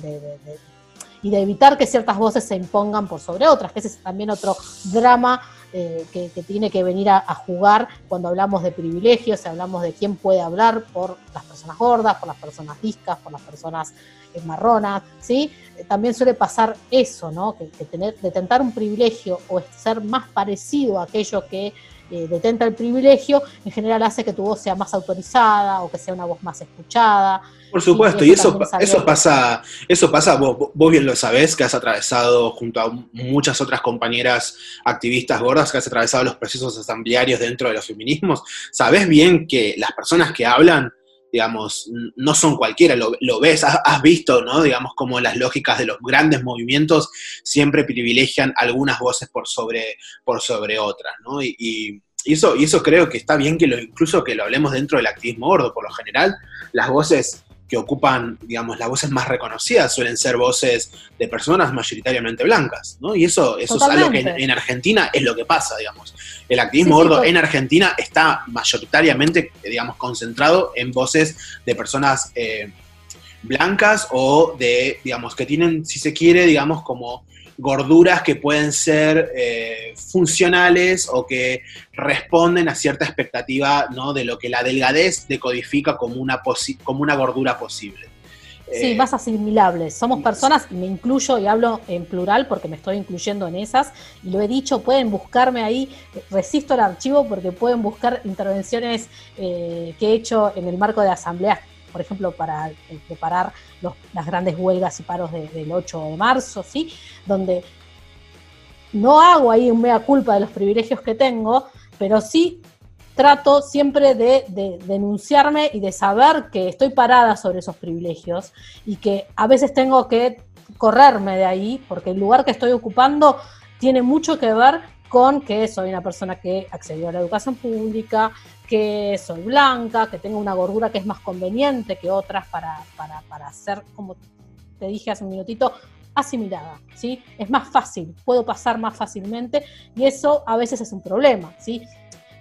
y de evitar que ciertas voces se impongan por sobre otras, que ese es también otro drama eh, que, tiene que venir a, jugar cuando hablamos de privilegios, hablamos de quién puede hablar por las personas gordas, por las personas discas, por las personas eh, marronas, ¿sí? Eh, también suele pasar eso, ¿no? Que, tener, detentar un privilegio o ser más parecido a aquello que detenta el privilegio, en general hace que tu voz sea más autorizada o que sea una voz más escuchada. Por supuesto, y eso, eso, pasa, eso pasa, vos, bien lo sabés, que has atravesado junto a muchas otras compañeras activistas gordas, que has atravesado los procesos asamblearios dentro de los feminismos, sabés bien que las personas que hablan, digamos, no son cualquiera, lo, ves, has, visto, ¿no? Digamos, como las lógicas de los grandes movimientos siempre privilegian algunas voces por sobre, por sobre otras, ¿no? Y, eso, y eso creo que está bien que lo, incluso que lo hablemos dentro del activismo gordo, por lo general, las voces que ocupan, digamos, las voces más reconocidas suelen ser voces de personas mayoritariamente blancas, ¿no? Y eso, eso es algo que en, Argentina es lo que pasa, digamos. El activismo gordo en Argentina está mayoritariamente, digamos, concentrado en voces de personas eh, blancas o de, digamos, que tienen, si se quiere, digamos, como gorduras que pueden ser eh, funcionales o que responden a cierta expectativa ¿no? de lo que la delgadez decodifica como una, como una gordura posible. Sí, eh, más asimilables. Somos personas, me incluyo y hablo en plural porque me estoy incluyendo en esas, y lo he dicho, pueden buscarme ahí, resisto el archivo porque pueden buscar intervenciones eh, que he hecho en el marco de asambleas por ejemplo, para eh, preparar las grandes huelgas y paros del 8 de marzo, ¿sí? Donde no hago ahí un mea culpa de los privilegios que tengo, pero sí trato siempre de, denunciarme y de saber que estoy parada sobre esos privilegios y que a veces tengo que correrme de ahí porque el lugar que estoy ocupando tiene mucho que ver con que soy una persona que accedió a la educación pública, que soy blanca, que tengo una gordura que es más conveniente que otras para, para, para ser, como te dije hace un minutito, asimilada, ¿sí? Es más fácil, puedo pasar más fácilmente y eso a veces es un problema, ¿sí?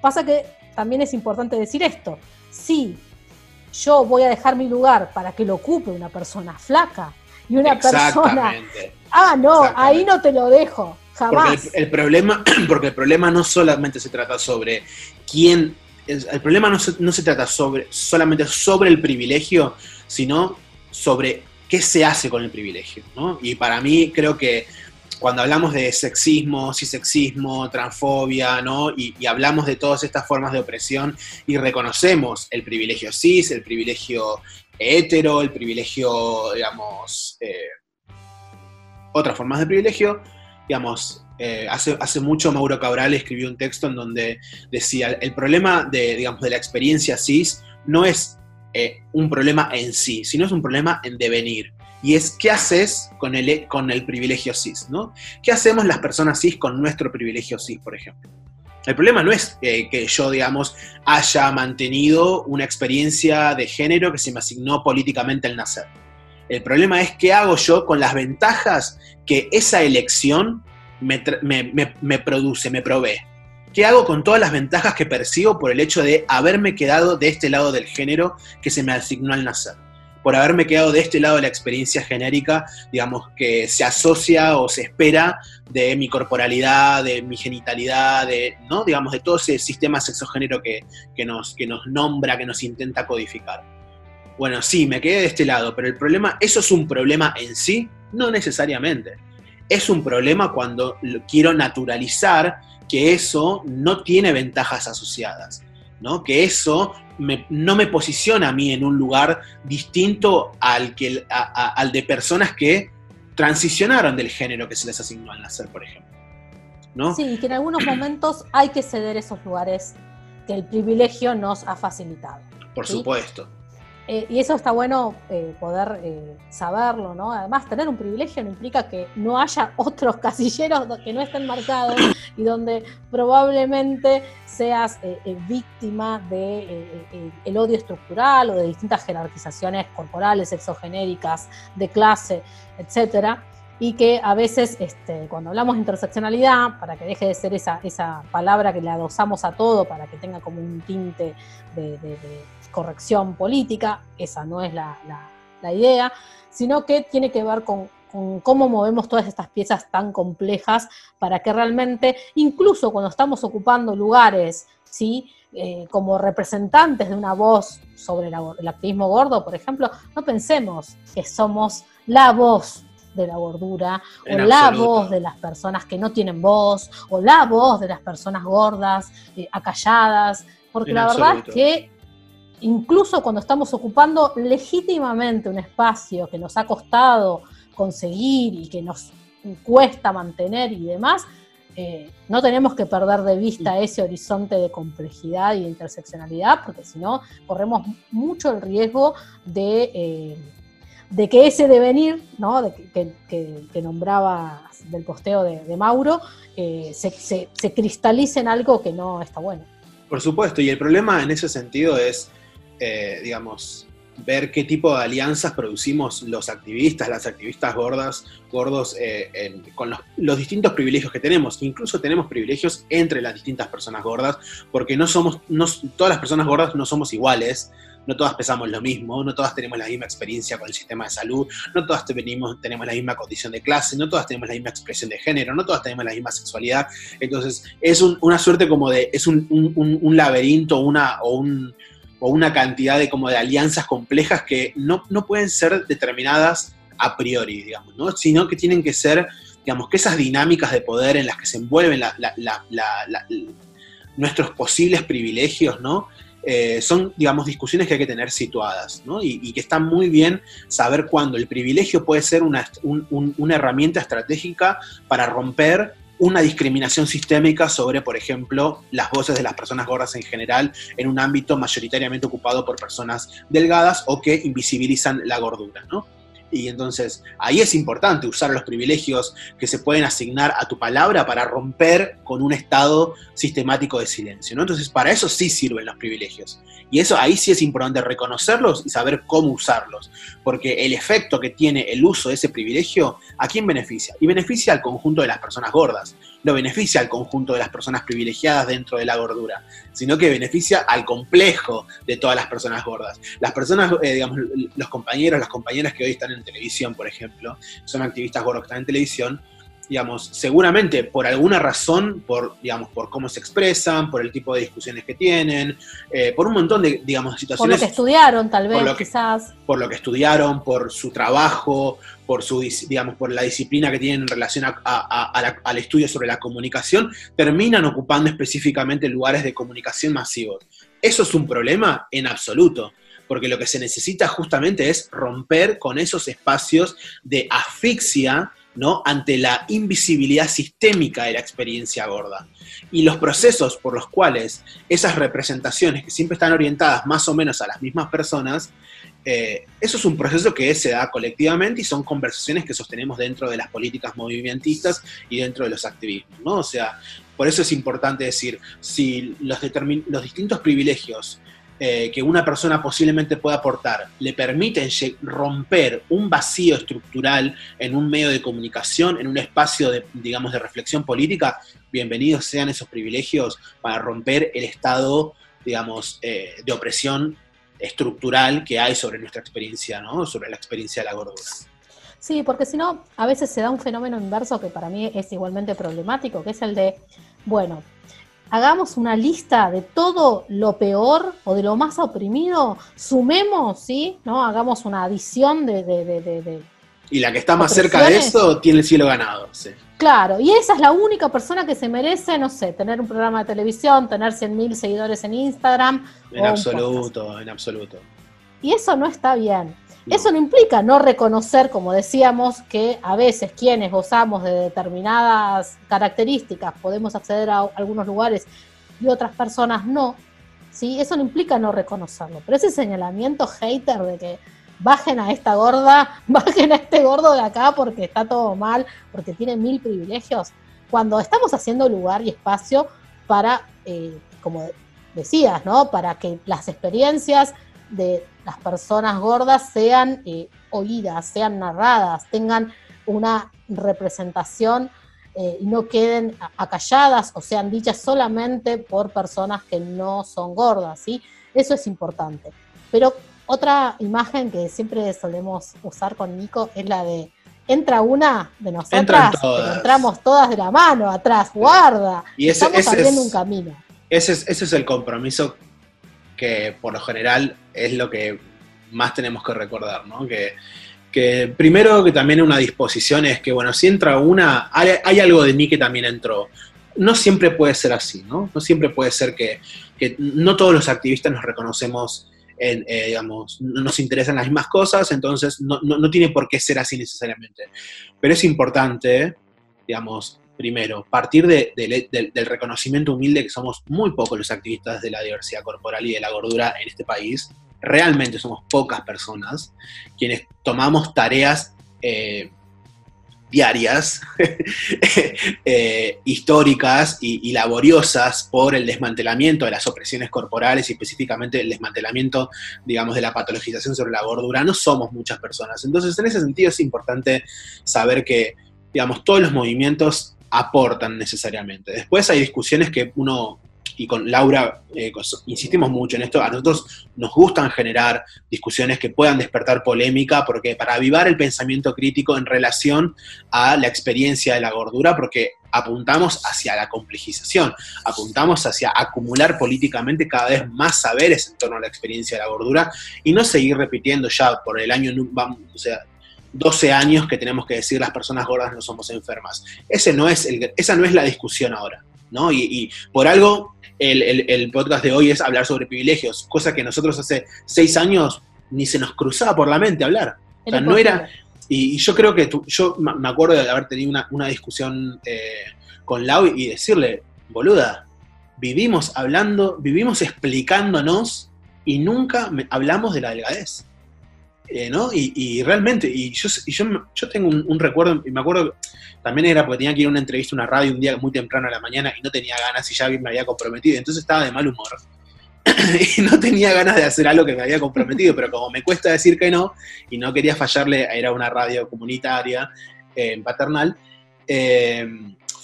Pasa que también es importante decir esto, si yo voy a dejar mi lugar para que lo ocupe una persona flaca y una persona... Ah, no, ahí no te lo dejo, jamás. Porque el problema, porque el problema no solamente se trata sobre quién el problema no se, no se trata sobre, solamente sobre el privilegio, sino sobre qué se hace con el privilegio. ¿no? Y para mí creo que cuando hablamos de sexismo, cisexismo, transfobia, ¿no? Y, hablamos de todas estas formas de opresión y reconocemos el privilegio cis, el privilegio hetero, el privilegio, digamos, eh, otras formas de privilegio, digamos, eh, hace, hace mucho Mauro Cabral escribió un texto en donde decía, el problema de, digamos, de la experiencia cis no es eh, un problema en sí, sino es un problema en devenir. Y es qué haces con el, con el privilegio cis, ¿no? ¿Qué hacemos las personas cis con nuestro privilegio cis, por ejemplo? El problema no es eh, que yo, digamos, haya mantenido una experiencia de género que se me asignó políticamente al nacer. El problema es qué hago yo con las ventajas que esa elección me, produce, me provee? ¿Qué hago con todas las ventajas que percibo por el hecho de haberme quedado de este lado del género que se me asignó al nacer? Por haberme quedado de este lado de la experiencia genérica, digamos, que se asocia o se espera de mi corporalidad, de mi genitalidad, de, ¿no? digamos, de todo ese sistema sexogénero que, que, nos, que nos nombra, que nos intenta codificar. Bueno, sí, me quedé de este lado, pero el problema, ¿eso es un problema en sí? No necesariamente es un problema cuando quiero naturalizar que eso no tiene ventajas asociadas, ¿no? que eso no me posiciona a mí en un lugar distinto al, que, al de personas que transicionaron del género que se les asignó al nacer, por ejemplo. ¿no? Sí, que en algunos momentos hay que ceder esos lugares que el privilegio nos ha facilitado. Por supuesto. Eh, y eso está bueno eh, poder eh, saberlo, ¿no? Además, tener un privilegio no implica que no haya otros casilleros que no estén marcados y donde probablemente seas víctima de el odio estructural o de distintas jerarquizaciones corporales, exogenéricas, de clase, etcétera y que a veces este, cuando hablamos de interseccionalidad, para que deje de ser esa, esa palabra que le adosamos a todo, para que tenga como un tinte de, corrección política, esa no es la, idea, sino que tiene que ver con, cómo movemos todas estas piezas tan complejas para que realmente, incluso cuando estamos ocupando lugares, ¿sí? Eh, como representantes de una voz sobre el activismo gordo, por ejemplo, no pensemos que somos la voz de la gordura, o la voz de las personas que no tienen voz, o la voz de las personas gordas, eh, acalladas, porque la verdad es que incluso cuando estamos ocupando legítimamente un espacio que nos ha costado conseguir y que nos cuesta mantener y demás, eh, no tenemos que perder de vista ese horizonte de complejidad y de interseccionalidad, porque si no, corremos mucho el riesgo de eh, de que ese devenir, ¿no? de que, nombraba del posteo de, Mauro, eh, se, cristalice en algo que no está bueno. Por supuesto, y el problema en ese sentido es, eh, digamos, ver qué tipo de alianzas producimos los activistas, las activistas gordas, gordos, eh, con los, distintos privilegios que tenemos. Incluso tenemos privilegios entre las distintas personas gordas, porque no somos, no, todas las personas gordas no somos iguales no todas pesamos lo mismo, no todas tenemos la misma experiencia con el sistema de salud, no todas tenemos, tenemos la misma condición de clase, no todas tenemos la misma expresión de género, no todas tenemos la misma sexualidad. Entonces, es una suerte como de, es un, laberinto una, o, o una cantidad de, como de alianzas complejas que no, pueden ser determinadas a priori, digamos, ¿no? sino que tienen que ser, digamos, que esas dinámicas de poder en las que se envuelven nuestros posibles privilegios, ¿no? Eh, son, digamos, discusiones que hay que tener situadas, ¿no? y, que está muy bien saber cuándo el privilegio puede ser una, una herramienta estratégica para romper una discriminación sistémica sobre, por ejemplo, las voces de las personas gordas en general en un ámbito mayoritariamente ocupado por personas delgadas o que invisibilizan la gordura, ¿no? Y entonces ahí es importante usar los privilegios que se pueden asignar a tu palabra para romper con un estado sistemático de silencio. ¿no? Entonces para eso sí sirven los privilegios. Y eso ahí sí es importante reconocerlos y saber cómo usarlos. Porque el efecto que tiene el uso de ese privilegio, ¿a quién beneficia? Y beneficia al conjunto de las personas gordas no beneficia al conjunto de las personas privilegiadas dentro de la gordura, sino que beneficia al complejo de todas las personas gordas. Las personas, eh, digamos, los compañeros, las compañeras que hoy están en televisión, por ejemplo, son activistas gordos que están en televisión, digamos, seguramente por alguna razón, por, digamos, por cómo se expresan, por el tipo de discusiones que tienen, eh, por un montón de, digamos, situaciones. Por lo que estudiaron, tal vez, quizás. Por lo que estudiaron, por su trabajo, por su, digamos, por la disciplina que tienen en relación al estudio sobre la comunicación, terminan ocupando específicamente lugares de comunicación masivos. ¿Eso es un problema? En absoluto porque lo que se necesita justamente es romper con esos espacios de asfixia ¿no? ante la invisibilidad sistémica de la experiencia gorda. Y los procesos por los cuales esas representaciones, que siempre están orientadas más o menos a las mismas personas, eh, eso es un proceso que se da colectivamente y son conversaciones que sostenemos dentro de las políticas movimentistas y dentro de los activismos, ¿no? O sea, por eso es importante decir, si los, los distintos privilegios eh, que una persona posiblemente pueda aportar le permiten romper un vacío estructural en un medio de comunicación, en un espacio de, digamos, de reflexión política, bienvenidos sean esos privilegios para romper el estado, digamos, eh, de opresión estructural que hay sobre nuestra experiencia, ¿no? Sobre la experiencia de la gordura. Sí, porque si no, a veces se da un fenómeno inverso que para mí es igualmente problemático, que es el de, bueno, hagamos una lista de todo lo peor o de lo más oprimido, sumemos, ¿sí? ¿No? Hagamos una adición de... de, y la que está más cerca de eso tiene el cielo ganado, sí. Claro, y esa es la única persona que se merece, no sé, tener un programa de televisión, tener 100.000 seguidores en Instagram. En absoluto, en absoluto. Y eso no está bien. Eso no implica no reconocer, como decíamos, que a veces quienes gozamos de determinadas características podemos acceder a algunos lugares y otras personas no. ¿sí? Eso no implica no reconocerlo. Pero ese señalamiento hater de que bajen a esta gorda, bajen a este gordo de acá porque está todo mal, porque tiene mil privilegios, cuando estamos haciendo lugar y espacio para, eh, como decías, ¿no? Para que las experiencias de las personas gordas sean eh, oídas, sean narradas, tengan una representación eh, y no queden acalladas o sean dichas solamente por personas que no son gordas, ¿sí? Eso es importante. Pero otra imagen que siempre solemos usar con Nico es la de entra una de nosotras, entramos todas de la mano, atrás, guarda. Y ese, Estamos abriendo un camino. Ese es, ese es el compromiso que por lo general es lo que más tenemos que recordar, ¿no? Que, primero que también una disposición es que, bueno, si entra una, hay, algo de mí que también entró. No siempre puede ser así, ¿no? No siempre puede ser que, que no todos los activistas nos reconocemos en, eh, digamos, nos interesan las mismas cosas, entonces no, no, tiene por qué ser así necesariamente. Pero es importante, digamos, primero, partir del reconocimiento humilde que somos muy pocos los activistas de la diversidad corporal y de la gordura en este país. Realmente somos pocas personas quienes tomamos tareas eh, diarias, eh, históricas y, laboriosas por el desmantelamiento de las opresiones corporales y específicamente el desmantelamiento, digamos, de la patologización sobre la gordura. No somos muchas personas. Entonces, en ese sentido es importante saber que, digamos, todos los movimientos aportan necesariamente. Después hay discusiones que uno y con Laura eh, insistimos mucho en esto, a nosotros nos gustan generar discusiones que puedan despertar polémica, porque para avivar el pensamiento crítico en relación a la experiencia de la gordura, porque apuntamos hacia la complejización, apuntamos hacia acumular políticamente cada vez más saberes en torno a la experiencia de la gordura y no seguir repitiendo ya por el año, o sea, 12 años que tenemos que decir las personas gordas no somos enfermas. Ese no es el, esa no es la discusión ahora. ¿no? Y, por algo el, podcast de hoy es hablar sobre privilegios, cosa que nosotros hace seis años ni se nos cruzaba por la mente hablar. O sea, no era... Y, yo creo que yo me acuerdo de haber tenido una, discusión eh, con Lau y decirle, boluda, vivimos hablando, vivimos explicándonos y nunca hablamos de la delgadez. Eh, ¿no? Y, realmente, y yo, yo, tengo un, recuerdo, y me acuerdo, también era porque tenía que ir a una entrevista a una radio un día muy temprano a la mañana y no tenía ganas y ya me había comprometido, entonces estaba de mal humor. y no tenía ganas de hacer algo que me había comprometido, pero como me cuesta decir que no, y no quería fallarle, era una radio comunitaria, en paternal, eh,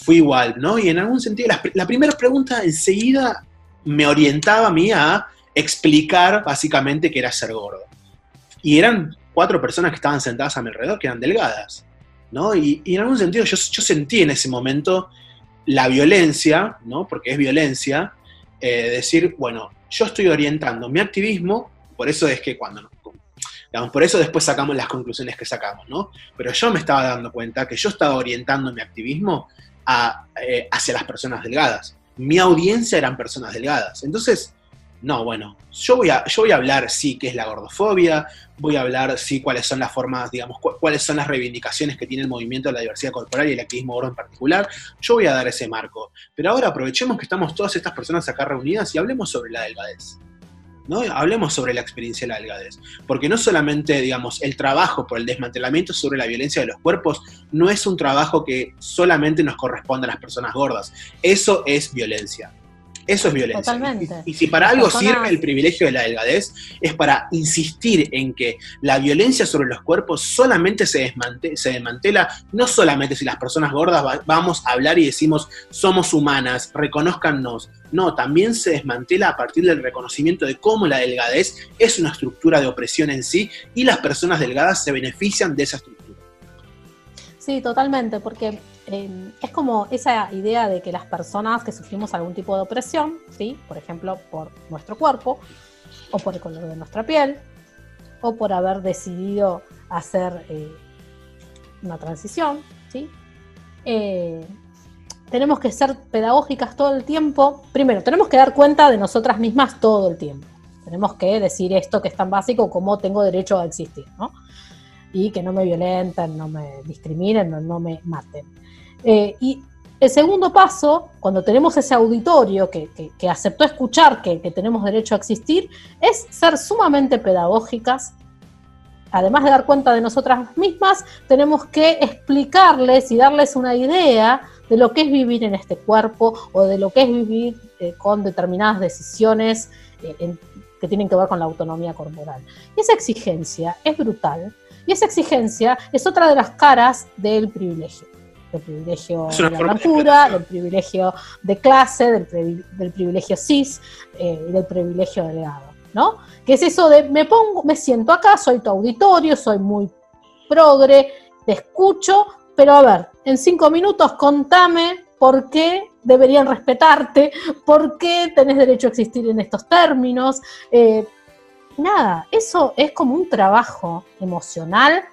fui igual, ¿no? Y en algún sentido, la, la primera pregunta enseguida me orientaba a mí a explicar básicamente qué era ser gordo. Y eran cuatro personas que estaban sentadas a mi alrededor, que eran delgadas, ¿no? Y, en algún sentido yo, sentí en ese momento la violencia, ¿no? Porque es violencia, eh, decir, bueno, yo estoy orientando mi activismo, por eso es que cuando, digamos, por eso después sacamos las conclusiones que sacamos, ¿no? Pero yo me estaba dando cuenta que yo estaba orientando mi activismo a, eh, hacia las personas delgadas. Mi audiencia eran personas delgadas. Entonces, no, bueno, yo voy a, yo voy a hablar, sí, qué es la gordofobia, voy a hablar, sí, cuáles son las formas, digamos, cuáles son las reivindicaciones que tiene el movimiento de la diversidad corporal y el activismo gordo en particular. Yo voy a dar ese marco. Pero ahora aprovechemos que estamos todas estas personas acá reunidas y hablemos sobre la delgadez. ¿no? Hablemos sobre la experiencia de la delgadez. Porque no solamente, digamos, el trabajo por el desmantelamiento sobre la violencia de los cuerpos no es un trabajo que solamente nos corresponde a las personas gordas. Eso es violencia. Eso es violencia. Y, si para algo sirve el privilegio de la delgadez, es para insistir en que la violencia sobre los cuerpos solamente se, se desmantela, no solamente si las personas gordas vamos a hablar y decimos somos humanas, reconozcannos. No, también se desmantela a partir del reconocimiento de cómo la delgadez es una estructura de opresión en sí y las personas delgadas se benefician de esa estructura. Sí, totalmente, porque Em, es como esa idea de que las personas que sufrimos algún tipo de opresión, ¿sí? por ejemplo, por nuestro cuerpo, o por el color de nuestra piel, o por haber decidido hacer eh, una transición, ¿sí? Eh, tenemos que ser pedagógicas todo el tiempo. Primero, tenemos que dar cuenta de nosotras mismas todo el tiempo. tenemos que decir esto que es tan básico como tengo derecho a existir, ¿no? Y que no me violenten, no me discriminen, no, me maten. Eh, y el segundo paso, cuando tenemos ese auditorio que, aceptó escuchar que, tenemos derecho a existir, es ser sumamente pedagógicas. Además de dar cuenta de nosotras mismas, tenemos que explicarles y darles una idea de lo que es vivir en este cuerpo o de lo que es vivir eh, con determinadas decisiones eh, que tienen que ver con la autonomía corporal. Y esa exigencia es brutal y esa exigencia es otra de las caras del privilegio. Del privilegio de la blancura, del privilegio de clase, del, privilegio cis eh, y del privilegio delegado. ¿no? Que es eso de me pongo, me siento acá, soy tu auditorio, soy muy progre, te escucho, pero a ver, en cinco minutos contame por qué deberían respetarte, por qué tenés derecho a existir en estos términos. Eh, nada, eso es como un trabajo emocional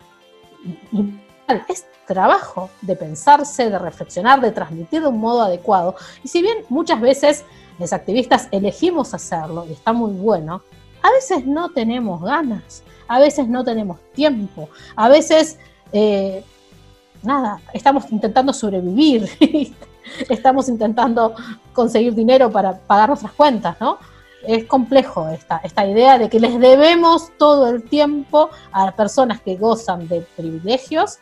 es trabajo de pensarse, de reflexionar, de transmitir de un modo adecuado. Y si bien muchas veces los activistas elegimos hacerlo, y está muy bueno, a veces no tenemos ganas, a veces no tenemos tiempo, a veces eh, nada, estamos intentando sobrevivir, estamos intentando conseguir dinero para pagar nuestras cuentas, ¿no? Es complejo esta, esta idea de que les debemos todo el tiempo a personas que gozan de privilegios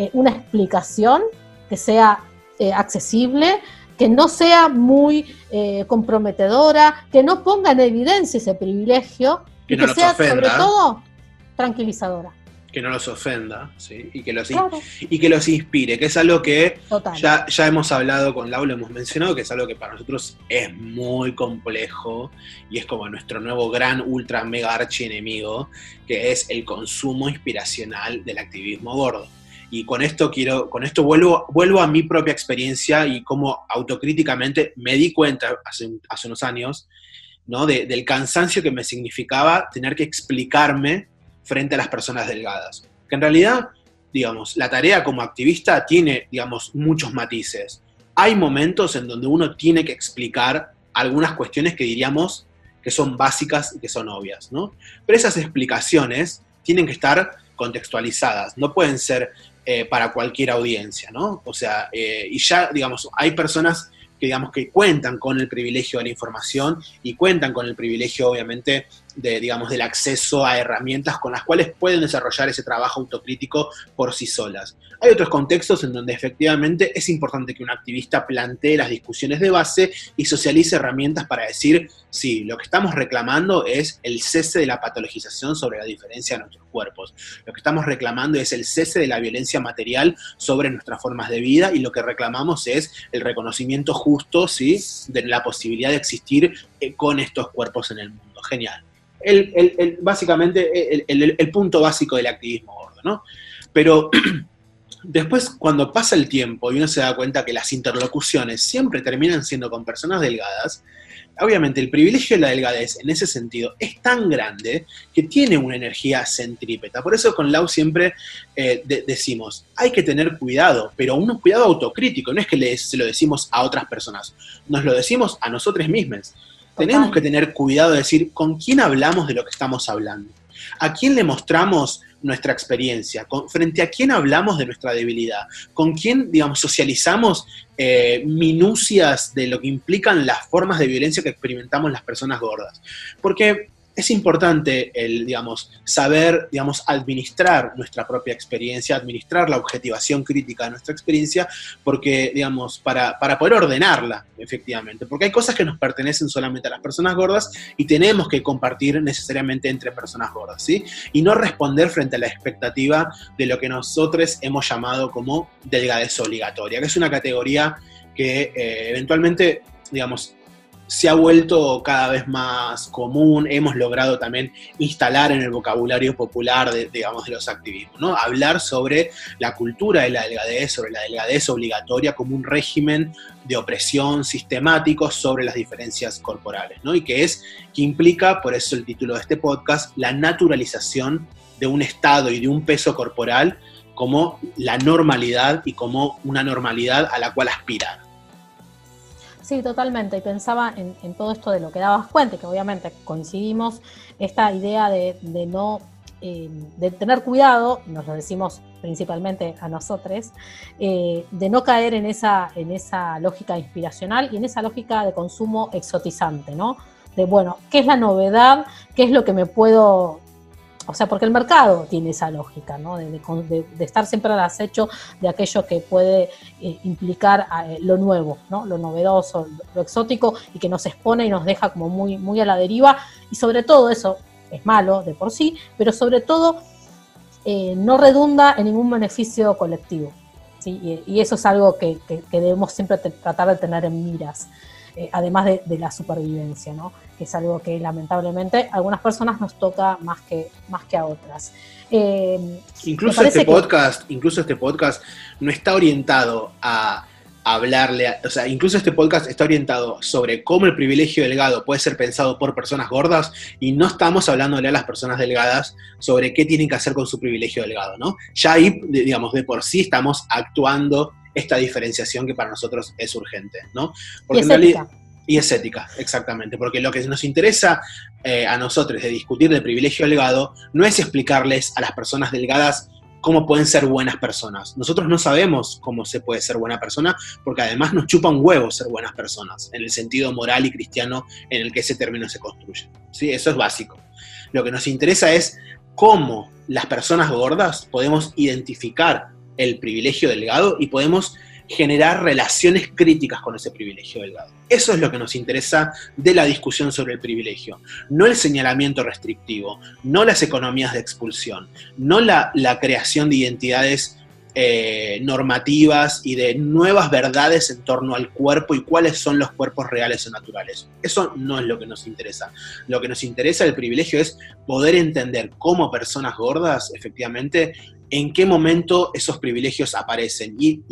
eh, una explicación que sea eh, accesible, que no sea muy eh, comprometedora, que no ponga en evidencia ese privilegio y que sea sobre todo tranquilizadora que no los ofenda, ¿sí? y, que los, y que los inspire, que es algo que ya, ya, hemos hablado con Lau, lo hemos mencionado, que es algo que para nosotros es muy complejo y es como nuestro nuevo gran, ultra, mega archi enemigo, que es el consumo inspiracional del activismo gordo. Y con esto quiero, con esto vuelvo, vuelvo a mi propia experiencia y cómo autocríticamente me di cuenta hace, hace unos años, ¿no? del cansancio que me significaba tener que explicarme frente a las personas delgadas. Que en realidad, digamos, la tarea como activista tiene, digamos, muchos matices. Hay momentos en donde uno tiene que explicar algunas cuestiones que diríamos que son básicas y que son obvias, ¿no? Pero esas explicaciones tienen que estar contextualizadas, no pueden ser eh, para cualquier audiencia, ¿no? O sea, eh, y ya, digamos, hay personas que digamos que cuentan con el privilegio de la información y cuentan con el privilegio, obviamente, de, digamos, del acceso a herramientas con las cuales pueden desarrollar ese trabajo autocrítico por sí solas. Hay otros contextos en donde efectivamente es importante que un activista plantee las discusiones de base y socialice herramientas para decir, sí, lo que estamos reclamando es el cese de la patologización sobre la diferencia de nuestros cuerpos. Lo que estamos reclamando es el cese de la violencia material sobre nuestras formas de vida y lo que reclamamos es el reconocimiento justo, ¿sí? de la posibilidad de existir eh, con estos cuerpos en el mundo. Genial. El, básicamente el, punto básico del activismo gordo, ¿no? Pero después, cuando pasa el tiempo y uno se da cuenta que las interlocuciones siempre terminan siendo con personas delgadas, obviamente el privilegio de la delgadez en ese sentido es tan grande que tiene una energía centrípeta. Por eso con Lau siempre eh, decimos, hay que tener cuidado, pero un cuidado autocrítico, no es que se lo decimos a otras personas, nos lo decimos a nosotros mismos. Tenemos que tener cuidado de decir con quién hablamos de lo que estamos hablando. ¿A quién le mostramos nuestra experiencia? ¿Frente a quién hablamos de nuestra debilidad? ¿Con quién, digamos, socializamos eh, minucias de lo que implican las formas de violencia que experimentamos las personas gordas? Porque es importante el, digamos, saber, digamos, administrar nuestra propia experiencia, administrar la objetivación crítica de nuestra experiencia, porque, digamos, para, poder ordenarla, efectivamente, porque hay cosas que nos pertenecen solamente a las personas gordas y tenemos que compartir necesariamente entre personas gordas, ¿sí? Y no responder frente a la expectativa de lo que nosotros hemos llamado como delgadez obligatoria, que es una categoría que eh, eventualmente, digamos, se ha vuelto cada vez más común, hemos logrado también instalar en el vocabulario popular de, digamos, de los activismos, ¿no? Hablar sobre la cultura de la delgadez, sobre la delgadez obligatoria como un régimen de opresión sistemático sobre las diferencias corporales, ¿no? Y que es, que implica, por eso el título de este podcast, la naturalización de un estado y de un peso corporal como la normalidad y como una normalidad a la cual aspirar. Sí, totalmente. Y pensaba en, todo esto de lo que dabas cuenta, que obviamente coincidimos, esta idea de, no, eh, de tener cuidado, nos lo decimos principalmente a nosotros, eh, de no caer en esa, en esa lógica inspiracional y en esa lógica de consumo exotizante, ¿no? De, bueno, ¿qué es la novedad? ¿Qué es lo que me puedo o sea, porque el mercado tiene esa lógica, ¿no? De, estar siempre al acecho de aquello que puede eh, implicar eh, lo nuevo, ¿no? Lo novedoso, lo, exótico y que nos expone y nos deja como muy, muy a la deriva. Y sobre todo eso es malo de por sí, pero sobre todo eh, no redunda en ningún beneficio colectivo. ¿sí? Y, eso es algo que, debemos siempre tratar de tener en miras. Además de, de, la supervivencia, ¿no? que es algo que lamentablemente a algunas personas nos toca más que, más que a otras. Eh, incluso este podcast, incluso este podcast no está orientado a hablarle, o sea, incluso este podcast está orientado sobre cómo el privilegio delgado puede ser pensado por personas gordas y no estamos hablándole a las personas delgadas sobre qué tienen que hacer con su privilegio delgado, ¿no? Ya ahí, digamos, de por sí estamos actuando esta diferenciación que para nosotros es urgente, ¿no? Porque en realidad, y es ética, exactamente, porque lo que nos interesa eh, a nosotros de discutir del privilegio delgado no es explicarles a las personas delgadas cómo pueden ser buenas personas. Nosotros no sabemos cómo se puede ser buena persona, porque además nos chupa un huevo ser buenas personas, en el sentido moral y cristiano en el que ese término se construye. ¿Sí? Eso es básico. Lo que nos interesa es cómo las personas gordas podemos identificar el privilegio delgado y podemos generar relaciones críticas con ese privilegio delgado. Eso es lo que nos interesa de la discusión sobre el privilegio, no el señalamiento restrictivo, no las economías de expulsión, no la, creación de identidades eh, normativas y de nuevas verdades en torno al cuerpo y cuáles son los cuerpos reales o naturales. Eso no es lo que nos interesa. Lo que nos interesa del privilegio es poder entender cómo personas gordas efectivamente en qué momento esos privilegios aparecen. Y,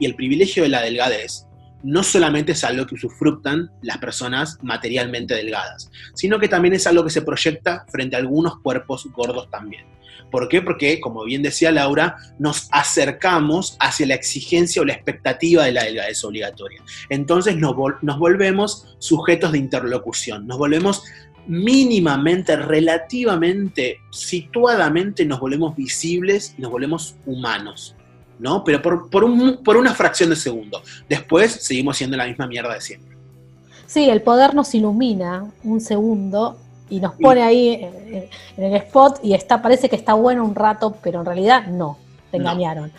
el privilegio de la delgadez no solamente es algo que usufructan las personas materialmente delgadas, sino que también es algo que se proyecta frente a algunos cuerpos gordos también. ¿Por qué? Porque, como bien decía Laura, nos acercamos hacia la exigencia o la expectativa de la delgadez obligatoria. Entonces nos, nos volvemos sujetos de interlocución, nos volvemos mínimamente, relativamente, situadamente nos volvemos visibles y nos volvemos humanos, ¿no? Pero por, por, una fracción de segundo. Después seguimos siendo la misma mierda de siempre. Sí, el poder nos ilumina un segundo y nos pone ahí en el spot y está, parece que está bueno un rato, pero en realidad no, te engañaron.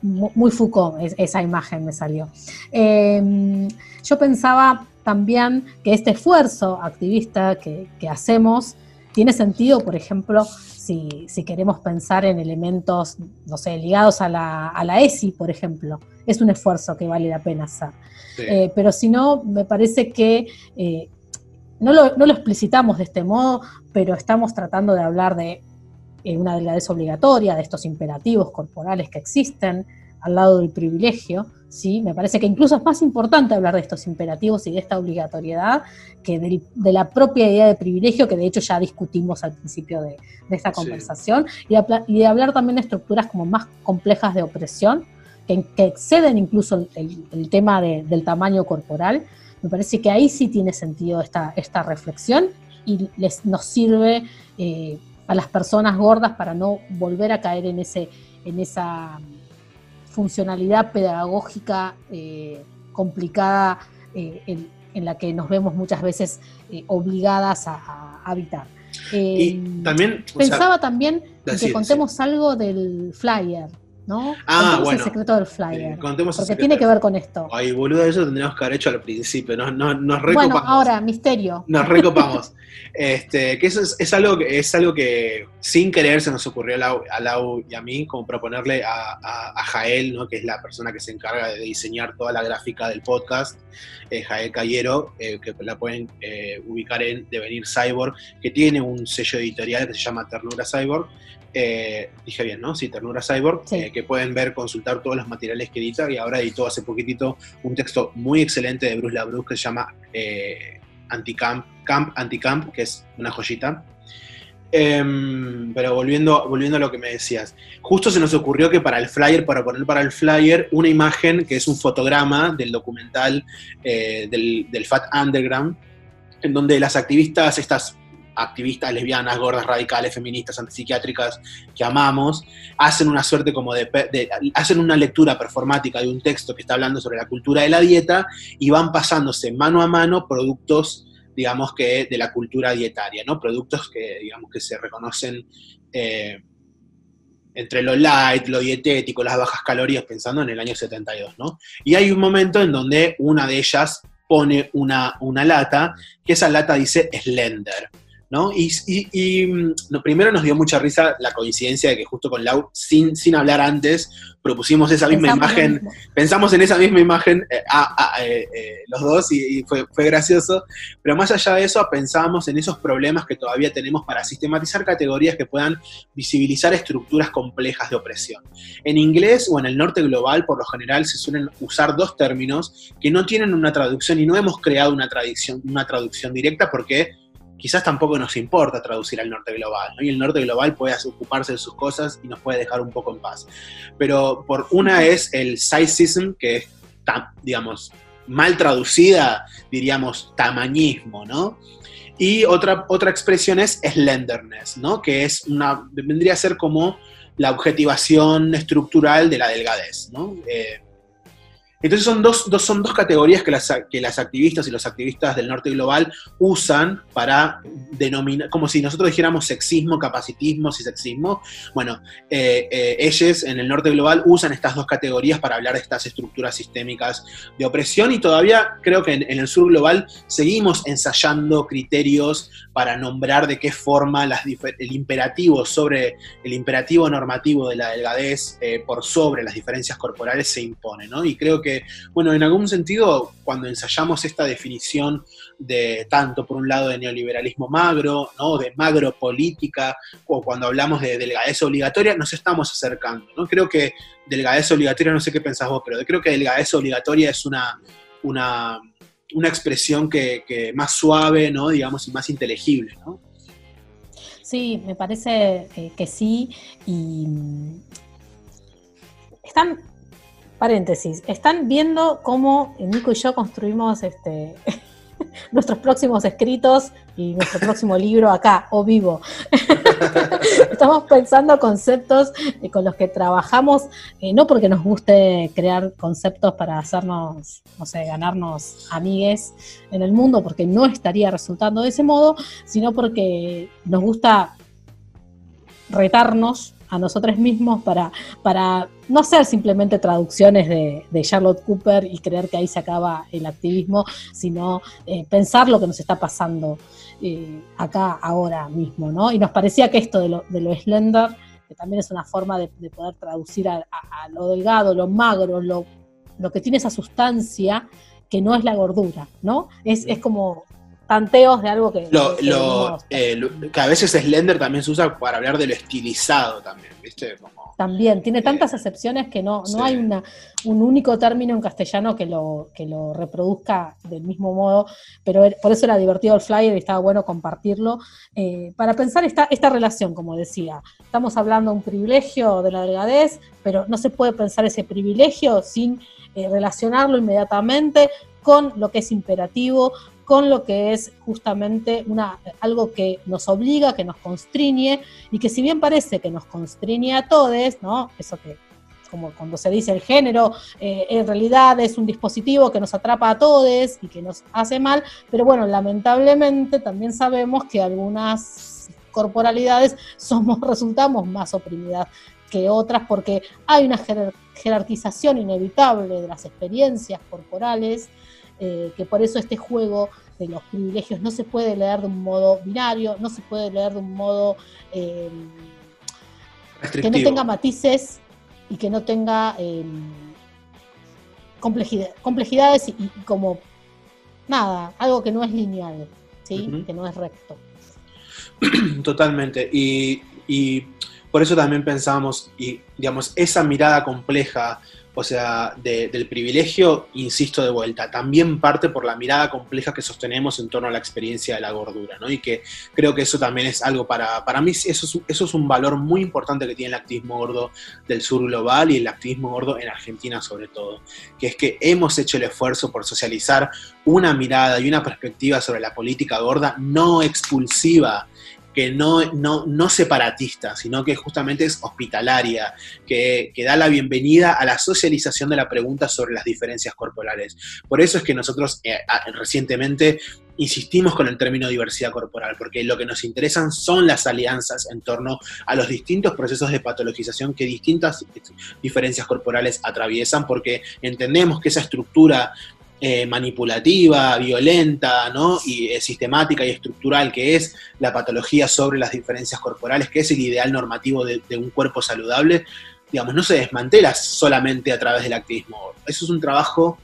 Muy Foucault esa imagen me salió. Em, yo pensaba también que este esfuerzo activista que, hacemos tiene sentido, por ejemplo, si, queremos pensar en elementos, no sé, ligados a la, a ESI, por ejemplo. Es un esfuerzo que vale la pena hacer. Eh, pero si no, me parece que eh, no, lo, explicitamos de este modo, pero estamos tratando de hablar de eh, una delgadez obligatoria, de estos imperativos corporales que existen al lado del privilegio, ¿sí? Me parece que incluso es más importante hablar de estos imperativos y de esta obligatoriedad que de, la propia idea de privilegio, que de hecho ya discutimos al principio de, esta conversación, y, de hablar también de estructuras como más complejas de opresión, que, exceden incluso el, tema del tamaño corporal. Me parece que ahí sí tiene sentido esta, esta reflexión y les, nos sirve eh, a las personas gordas para no volver a caer en, ese, en esa funcionalidad pedagógica eh, complicada eh, en, la que nos vemos muchas veces eh, obligadas a, habitar. y también pensaba también que contemos algo del flyer. ¿No? Ah, bueno. el secreto del flyer. porque tiene que ver con esto. Ay, boludo, eso tendríamos que haber hecho al principio. Nos, nos, recopamos. Bueno, ahora, misterio. Nos recopamos. este, que eso es, algo que, es algo que sin querer se nos ocurrió a Lau, y a mí, como proponerle a, Jael, ¿no? que es la persona que se encarga de diseñar toda la gráfica del podcast, eh, Jael Cayero, eh, que la pueden eh, ubicar en Devenir Cyborg, que tiene un sello editorial que se llama Ternura Cyborg eh, dije bien, ¿no? Sí, Ternura Cyborg, eh, que pueden ver, consultar todos los materiales que edita y ahora editó hace poquitito un texto muy excelente de Bruce LaBruce que se llama eh, Anticamp, Camp Anticamp, que es una joyita. Em, pero volviendo, volviendo a lo que me decías, justo se nos ocurrió que para el flyer, para poner para el flyer, una imagen que es un fotograma del documental eh, del, del Fat Underground, en donde las activistas, estas activistas lesbianas, gordas, radicales, feministas, antipsiquiátricas que amamos, hacen una suerte como de, hacen una lectura performática de un texto que está hablando sobre la cultura de la dieta y van pasándose mano a mano productos digamos que de la cultura dietaria, ¿no? Productos que, digamos, que se reconocen eh, entre lo light, lo dietético, las bajas calorías, pensando en el año 72, ¿no? Y hay un momento en donde una de ellas pone una, una lata, que esa lata dice Slender, ¿no? Y, y, mm, primero nos dio mucha risa la coincidencia de que justo con Lau, sin, sin hablar antes, propusimos esa misma imagen, pensamos en esa misma imagen eh, eh, eh, los dos y, fue, fue, gracioso, pero más allá de eso pensamos en esos problemas que todavía tenemos para sistematizar categorías que puedan visibilizar estructuras complejas de opresión. En inglés o en el norte global, por lo general, se suelen usar dos términos que no tienen una traducción y no hemos creado una, tradición, una traducción directa porque quizás tampoco nos importa traducir al norte global, ¿no? Y el norte global puede ocuparse de sus cosas y nos puede dejar un poco en paz. Pero por una es el sizism, que es, digamos, mal traducida, diríamos, tamañismo, ¿no? Y otra, otra expresión es slenderness, ¿no? Que es una, vendría a ser como la objetivación estructural de la delgadez, ¿no? Eh, entonces son dos, son dos categorías que las, que las activistas y los activistas del norte global usan para denominar, como si nosotros dijéramos sexismo, capacitismo y sexismo. Bueno, eh, eh, ellos en el norte global usan estas dos categorías para hablar de estas estructuras sistémicas de opresión y todavía creo que en, el sur global seguimos ensayando criterios para nombrar de qué forma el imperativo sobre el imperativo normativo de la delgadez eh, por sobre las diferencias corporales se impone, ¿no? Y creo que bueno, en algún sentido, cuando ensayamos esta definición de tanto por un lado de neoliberalismo magro, ¿no? de magro política, o cuando hablamos de delgadez obligatoria, nos estamos acercando. ¿no? Creo que delgadez obligatoria, no sé qué pensás vos, pero creo que delgadez obligatoria es una, una, expresión que, más suave, ¿no? digamos, y más inteligible. ¿no? Sí, me parece eh, que sí. Y mm, están paréntesis, están viendo cómo Nico y yo construimos este, nuestros próximos escritos y nuestro próximo libro acá, o vivo. Estamos pensando conceptos eh, con los que trabajamos, eh, no porque nos guste crear conceptos para hacernos, no sé, ganarnos amigues en el mundo, porque no estaría resultando de ese modo, sino porque nos gusta retarnos a nosotros mismos para, para no hacer simplemente traducciones de, Charlotte Cooper y creer que ahí se acaba el activismo, sino eh, pensar lo que nos está pasando eh, acá ahora mismo, ¿no? Y nos parecía que esto de lo, de lo slender, que también es una forma de, poder traducir a, lo delgado, lo magro, lo, lo que tiene esa sustancia que no es la gordura, ¿no? Es, es como tanteos de algo que... Eh, que, a veces Slender también se usa para hablar de lo estilizado también, ¿viste? también, tiene tantas acepciones que no, no hay una, un único término en castellano que lo, que lo reproduzca del mismo modo, pero er, por eso era divertido el flyer y estaba bueno compartirlo, eh, para pensar esta, esta relación, como decía, estamos hablando de un privilegio de la delgadez, pero no se puede pensar ese privilegio sin eh, relacionarlo inmediatamente con lo que es imperativo, con lo que es justamente una, algo que nos obliga, que nos constriñe, y que si bien parece que nos constriñe a todos, ¿no? Eso que como cuando se dice el género, eh, en realidad es un dispositivo que nos atrapa a todos y que nos hace mal, pero bueno, lamentablemente también sabemos que algunas corporalidades somos, resultamos más oprimidas que otras porque hay una jerarquización inevitable de las experiencias corporales eh, que por eso este juego de los privilegios no se puede leer de un modo binario, no se puede leer de un modo eh, que no tenga matices y que no tenga eh, complejidades y, como nada, algo que no es lineal, ¿sí? que no es recto. Totalmente. Y, y, por eso también pensamos, y digamos, esa mirada compleja o sea, del privilegio, insisto de vuelta, también parte por la mirada compleja que sostenemos en torno a la experiencia de la gordura, ¿no? Y que creo que eso también es algo para, para mí, eso es, eso es un valor muy importante que tiene el activismo gordo del sur global y el activismo gordo en Argentina sobre todo, que es que hemos hecho el esfuerzo por socializar una mirada y una perspectiva sobre la política gorda no expulsiva, que no, no, separatista, sino que justamente es hospitalaria, que, da la bienvenida a la socialización de la pregunta sobre las diferencias corporales. Por eso es que nosotros eh, recientemente insistimos con el término diversidad corporal, porque lo que nos interesan son las alianzas en torno a los distintos procesos de patologización que distintas diferencias corporales atraviesan, porque entendemos que esa estructura eh, manipulativa, violenta, ¿no? Y eh, sistemática y estructural que es la patología sobre las diferencias corporales, que es el ideal normativo de, un cuerpo saludable, digamos, no se desmantela solamente a través del activismo. Eso es un trabajo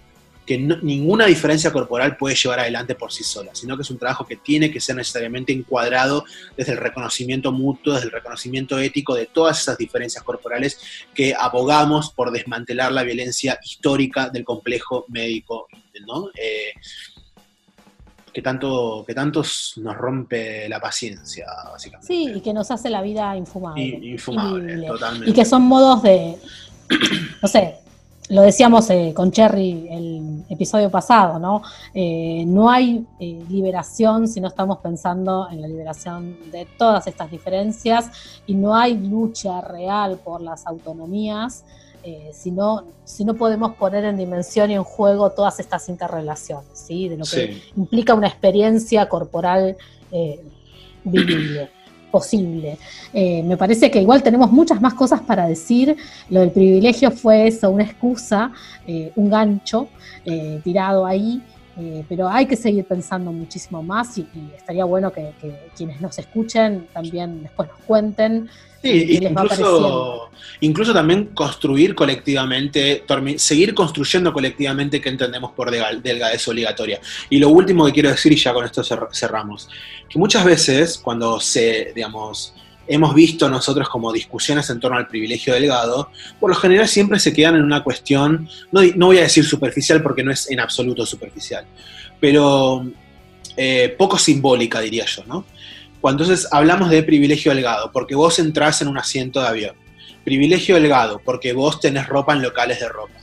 que ninguna diferencia corporal puede llevar adelante por sí sola, sino que es un trabajo que tiene que ser necesariamente encuadrado desde el reconocimiento mutuo, desde el reconocimiento ético de todas esas diferencias corporales que abogamos por desmantelar la violencia histórica del complejo médico, ¿no? Eh, que tanto, que tantos nos rompe la paciencia, básicamente. Sí, y que nos hace la vida infumable. infumable, totalmente. Y que son modos de, no sé, lo decíamos eh, con Cherry el episodio pasado, ¿no? Eh, no hay eh, liberación si no estamos pensando en la liberación de todas estas diferencias y no hay lucha real por las autonomías si, no, si no podemos poner en dimensión y en juego todas estas interrelaciones, ¿sí? De lo que implica una experiencia corporal vivible posible. Eh, me parece que igual tenemos muchas más cosas para decir. Lo del privilegio fue eso, una excusa, eh, un gancho eh, tirado ahí. pero hay que seguir pensando muchísimo más y, estaría bueno que, quienes nos escuchen también después nos cuenten Sí, incluso, incluso también construir colectivamente, seguir construyendo colectivamente qué entendemos por delgadez obligatoria. Y lo último que quiero decir, y ya con esto cerramos, que muchas veces cuando se, digamos, hemos visto nosotros como discusiones en torno al privilegio delgado, por lo general siempre se quedan en una cuestión, no, no voy a decir superficial porque no es en absoluto superficial, pero eh, poco simbólica diría yo, ¿no? Cuando entonces hablamos de privilegio delgado, porque vos entrás en un asiento de avión. Privilegio delgado, porque vos tenés ropa en locales de ropa.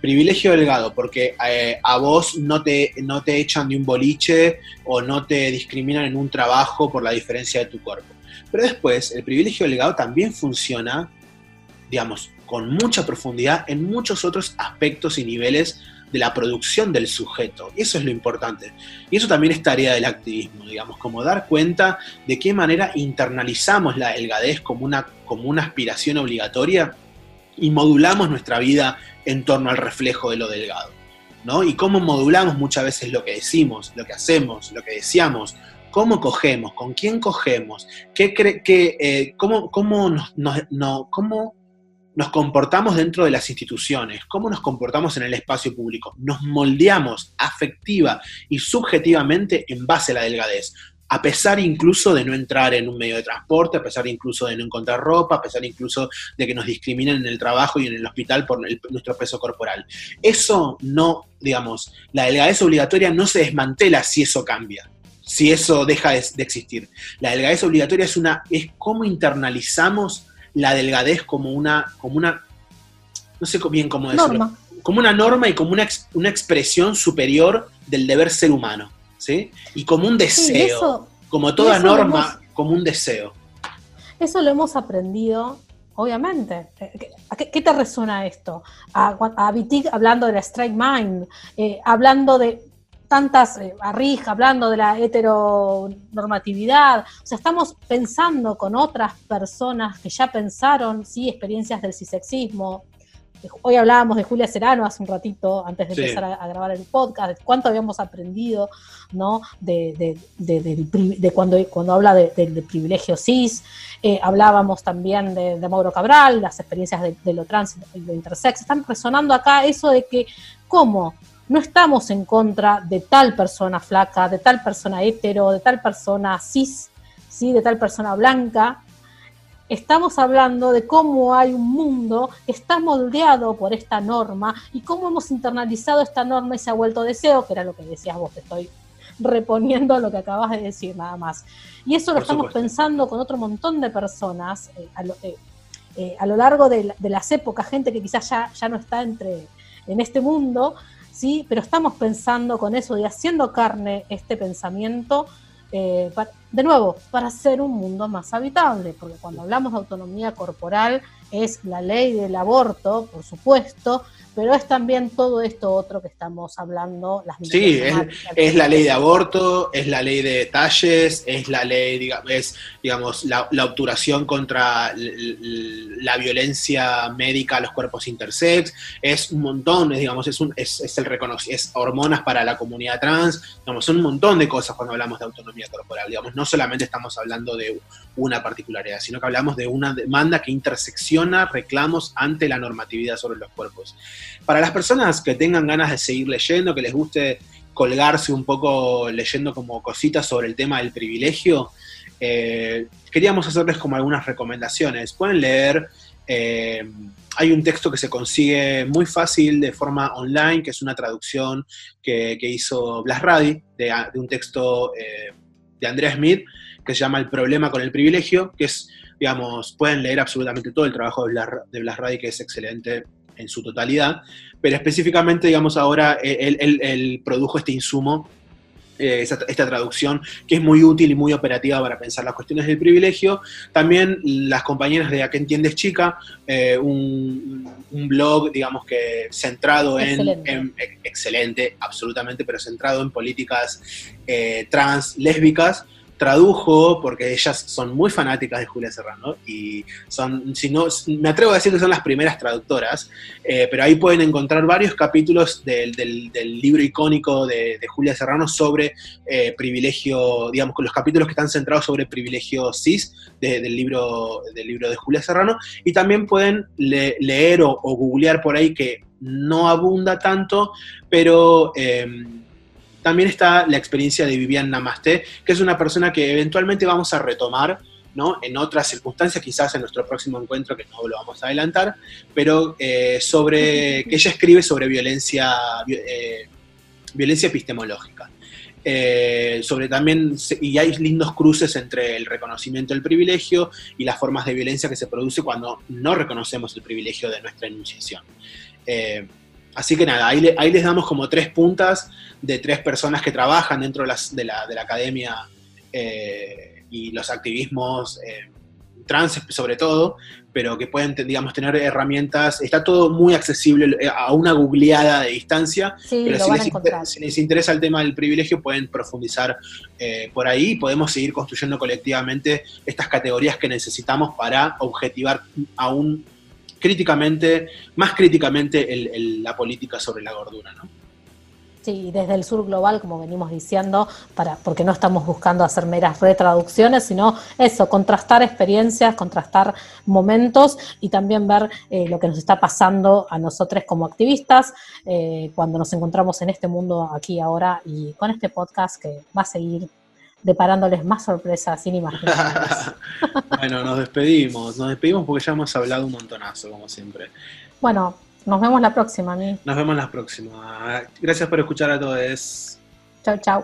Privilegio delgado, porque eh, a vos no te, no te echan de un boliche o no te discriminan en un trabajo por la diferencia de tu cuerpo. Pero después, el privilegio delgado también funciona, digamos, con mucha profundidad en muchos otros aspectos y niveles de la producción del sujeto. Eso es lo importante. Y eso también es tarea del activismo, digamos, como dar cuenta de qué manera internalizamos la delgadez como una, como una aspiración obligatoria y modulamos nuestra vida en torno al reflejo de lo delgado. ¿no? Y cómo modulamos muchas veces lo que decimos, lo que hacemos, lo que deseamos, cómo cogemos, con quién cogemos, qué, qué eh, cómo, cómo, nos, no, cómo nos comportamos dentro de las instituciones, cómo nos comportamos en el espacio público. Nos moldeamos afectiva y subjetivamente en base a la delgadez, a pesar incluso de no entrar en un medio de transporte, a pesar incluso de no encontrar ropa, a pesar incluso de que nos discriminen en el trabajo y en el hospital por nuestro peso corporal. Eso no, digamos, la delgadez obligatoria no se desmantela si eso cambia si eso deja de, de, existir. La delgadez obligatoria es una es cómo internalizamos la delgadez como una, como una no sé bien cómo decirlo, como una norma y como una, una, expresión superior del deber ser humano, ¿sí? Y como un deseo, como toda norma, como un deseo. Eso lo hemos aprendido, obviamente. ¿A qué, te resuena esto? A, a hablando de la strike mind, eh, hablando de tantas, eh, hablando de la heteronormatividad, o sea, estamos pensando con otras personas que ya pensaron, sí, experiencias del cisexismo. Hoy hablábamos de Julia Serano hace un ratito, antes de empezar a, grabar el podcast, de cuánto habíamos aprendido, ¿no? De, cuando, cuando habla del privilegio cis. Eh, hablábamos también de, Mauro Cabral, las experiencias de, lo trans y lo intersex. Están resonando acá eso de que, ¿cómo? No estamos en contra de tal persona flaca, de tal persona hetero, de tal persona cis, ¿sí? de tal persona blanca. estamos hablando de cómo hay un mundo que está moldeado por esta norma y cómo hemos internalizado esta norma y se ha vuelto deseo, que era lo que decías vos, te estoy reponiendo lo que acabas de decir nada más. Y eso lo estamos pensando con otro montón de personas eh, eh, eh, a, lo, largo de, las épocas, gente que quizás ya, ya no está entre, en este mundo, ¿sí? pero estamos pensando con eso y haciendo carne este pensamiento eh, de nuevo, para hacer un mundo más habitable, porque cuando hablamos de autonomía corporal es la ley del aborto, por supuesto, pero es también todo esto otro que estamos hablando. Las sí, es, la ley de aborto, es la ley de detalles, es la ley, digamos, es, digamos la, obturación contra la violencia médica a los cuerpos intersex, es un montón, digamos, es, un, es, es el es hormonas para la comunidad trans, digamos, son un montón de cosas cuando hablamos de autonomía corporal, digamos, no solamente estamos hablando de una particularidad, sino que hablamos de una demanda que intersecciona reclamos ante la normatividad sobre los cuerpos. Para las personas que tengan ganas de seguir leyendo, que les guste colgarse un poco leyendo como cositas sobre el tema del privilegio, eh, queríamos hacerles como algunas recomendaciones. Pueden leer, eh, hay un texto que se consigue muy fácil de forma online, que es una traducción que, hizo Blas Radi de, un texto eh, de Andrea Smith, que se llama El problema con el privilegio, que es, digamos, pueden leer absolutamente todo el trabajo de Blas, de Blas Radi, que es excelente en su totalidad, pero específicamente, digamos, ahora eh, él, produjo este insumo, eh, esta, traducción, que es muy útil y muy operativa para pensar las cuestiones del privilegio. También las compañeras de A qué entiendes chica, eh, un, blog, digamos que centrado en, excelente, absolutamente, pero centrado en políticas trans, lésbicas, tradujo, porque ellas son muy fanáticas de Julia Serrano, y son, si no, me atrevo a decir que son las primeras traductoras, eh, pero ahí pueden encontrar varios capítulos del, libro icónico de, Julia Serrano sobre eh, privilegio, digamos, con los capítulos que están centrados sobre privilegio cis del, libro, del libro de Julia Serrano, y también pueden leer o, googlear por ahí que no abunda tanto, pero... Em, también está la experiencia de Vivian Namaste, que es una persona que eventualmente vamos a retomar ¿no? en otras circunstancias, quizás en nuestro próximo encuentro, que no lo vamos a adelantar, pero eh, sobre que ella escribe sobre violencia, eh, violencia epistemológica. Eh, sobre también, y hay lindos cruces entre el reconocimiento del privilegio y las formas de violencia que se produce cuando no reconocemos el privilegio de nuestra enunciación. Así que nada, ahí, les damos como tres puntas de tres personas que trabajan dentro de, la, academia eh, y los activismos eh, trans sobre todo, pero que pueden, digamos, tener herramientas. Está todo muy accesible eh, a una googleada de distancia, pero si les, interesa el tema del privilegio pueden profundizar por ahí y podemos seguir construyendo colectivamente estas categorías que necesitamos para objetivar aún críticamente, más críticamente la política sobre la gordura, ¿no? Sí, desde el sur global, como venimos diciendo, para, porque no estamos buscando hacer meras retraducciones, sino eso, contrastar experiencias, contrastar momentos y también ver eh, lo que nos está pasando a nosotros como activistas eh, cuando nos encontramos en este mundo aquí ahora y con este podcast que va a seguir deparándoles más sorpresas inimaginables. bueno, nos despedimos, nos despedimos porque ya hemos hablado un montonazo, como siempre. Bueno, nos vemos la próxima, mí. Nos vemos la próxima. Gracias por escuchar a todos. Chau, chau.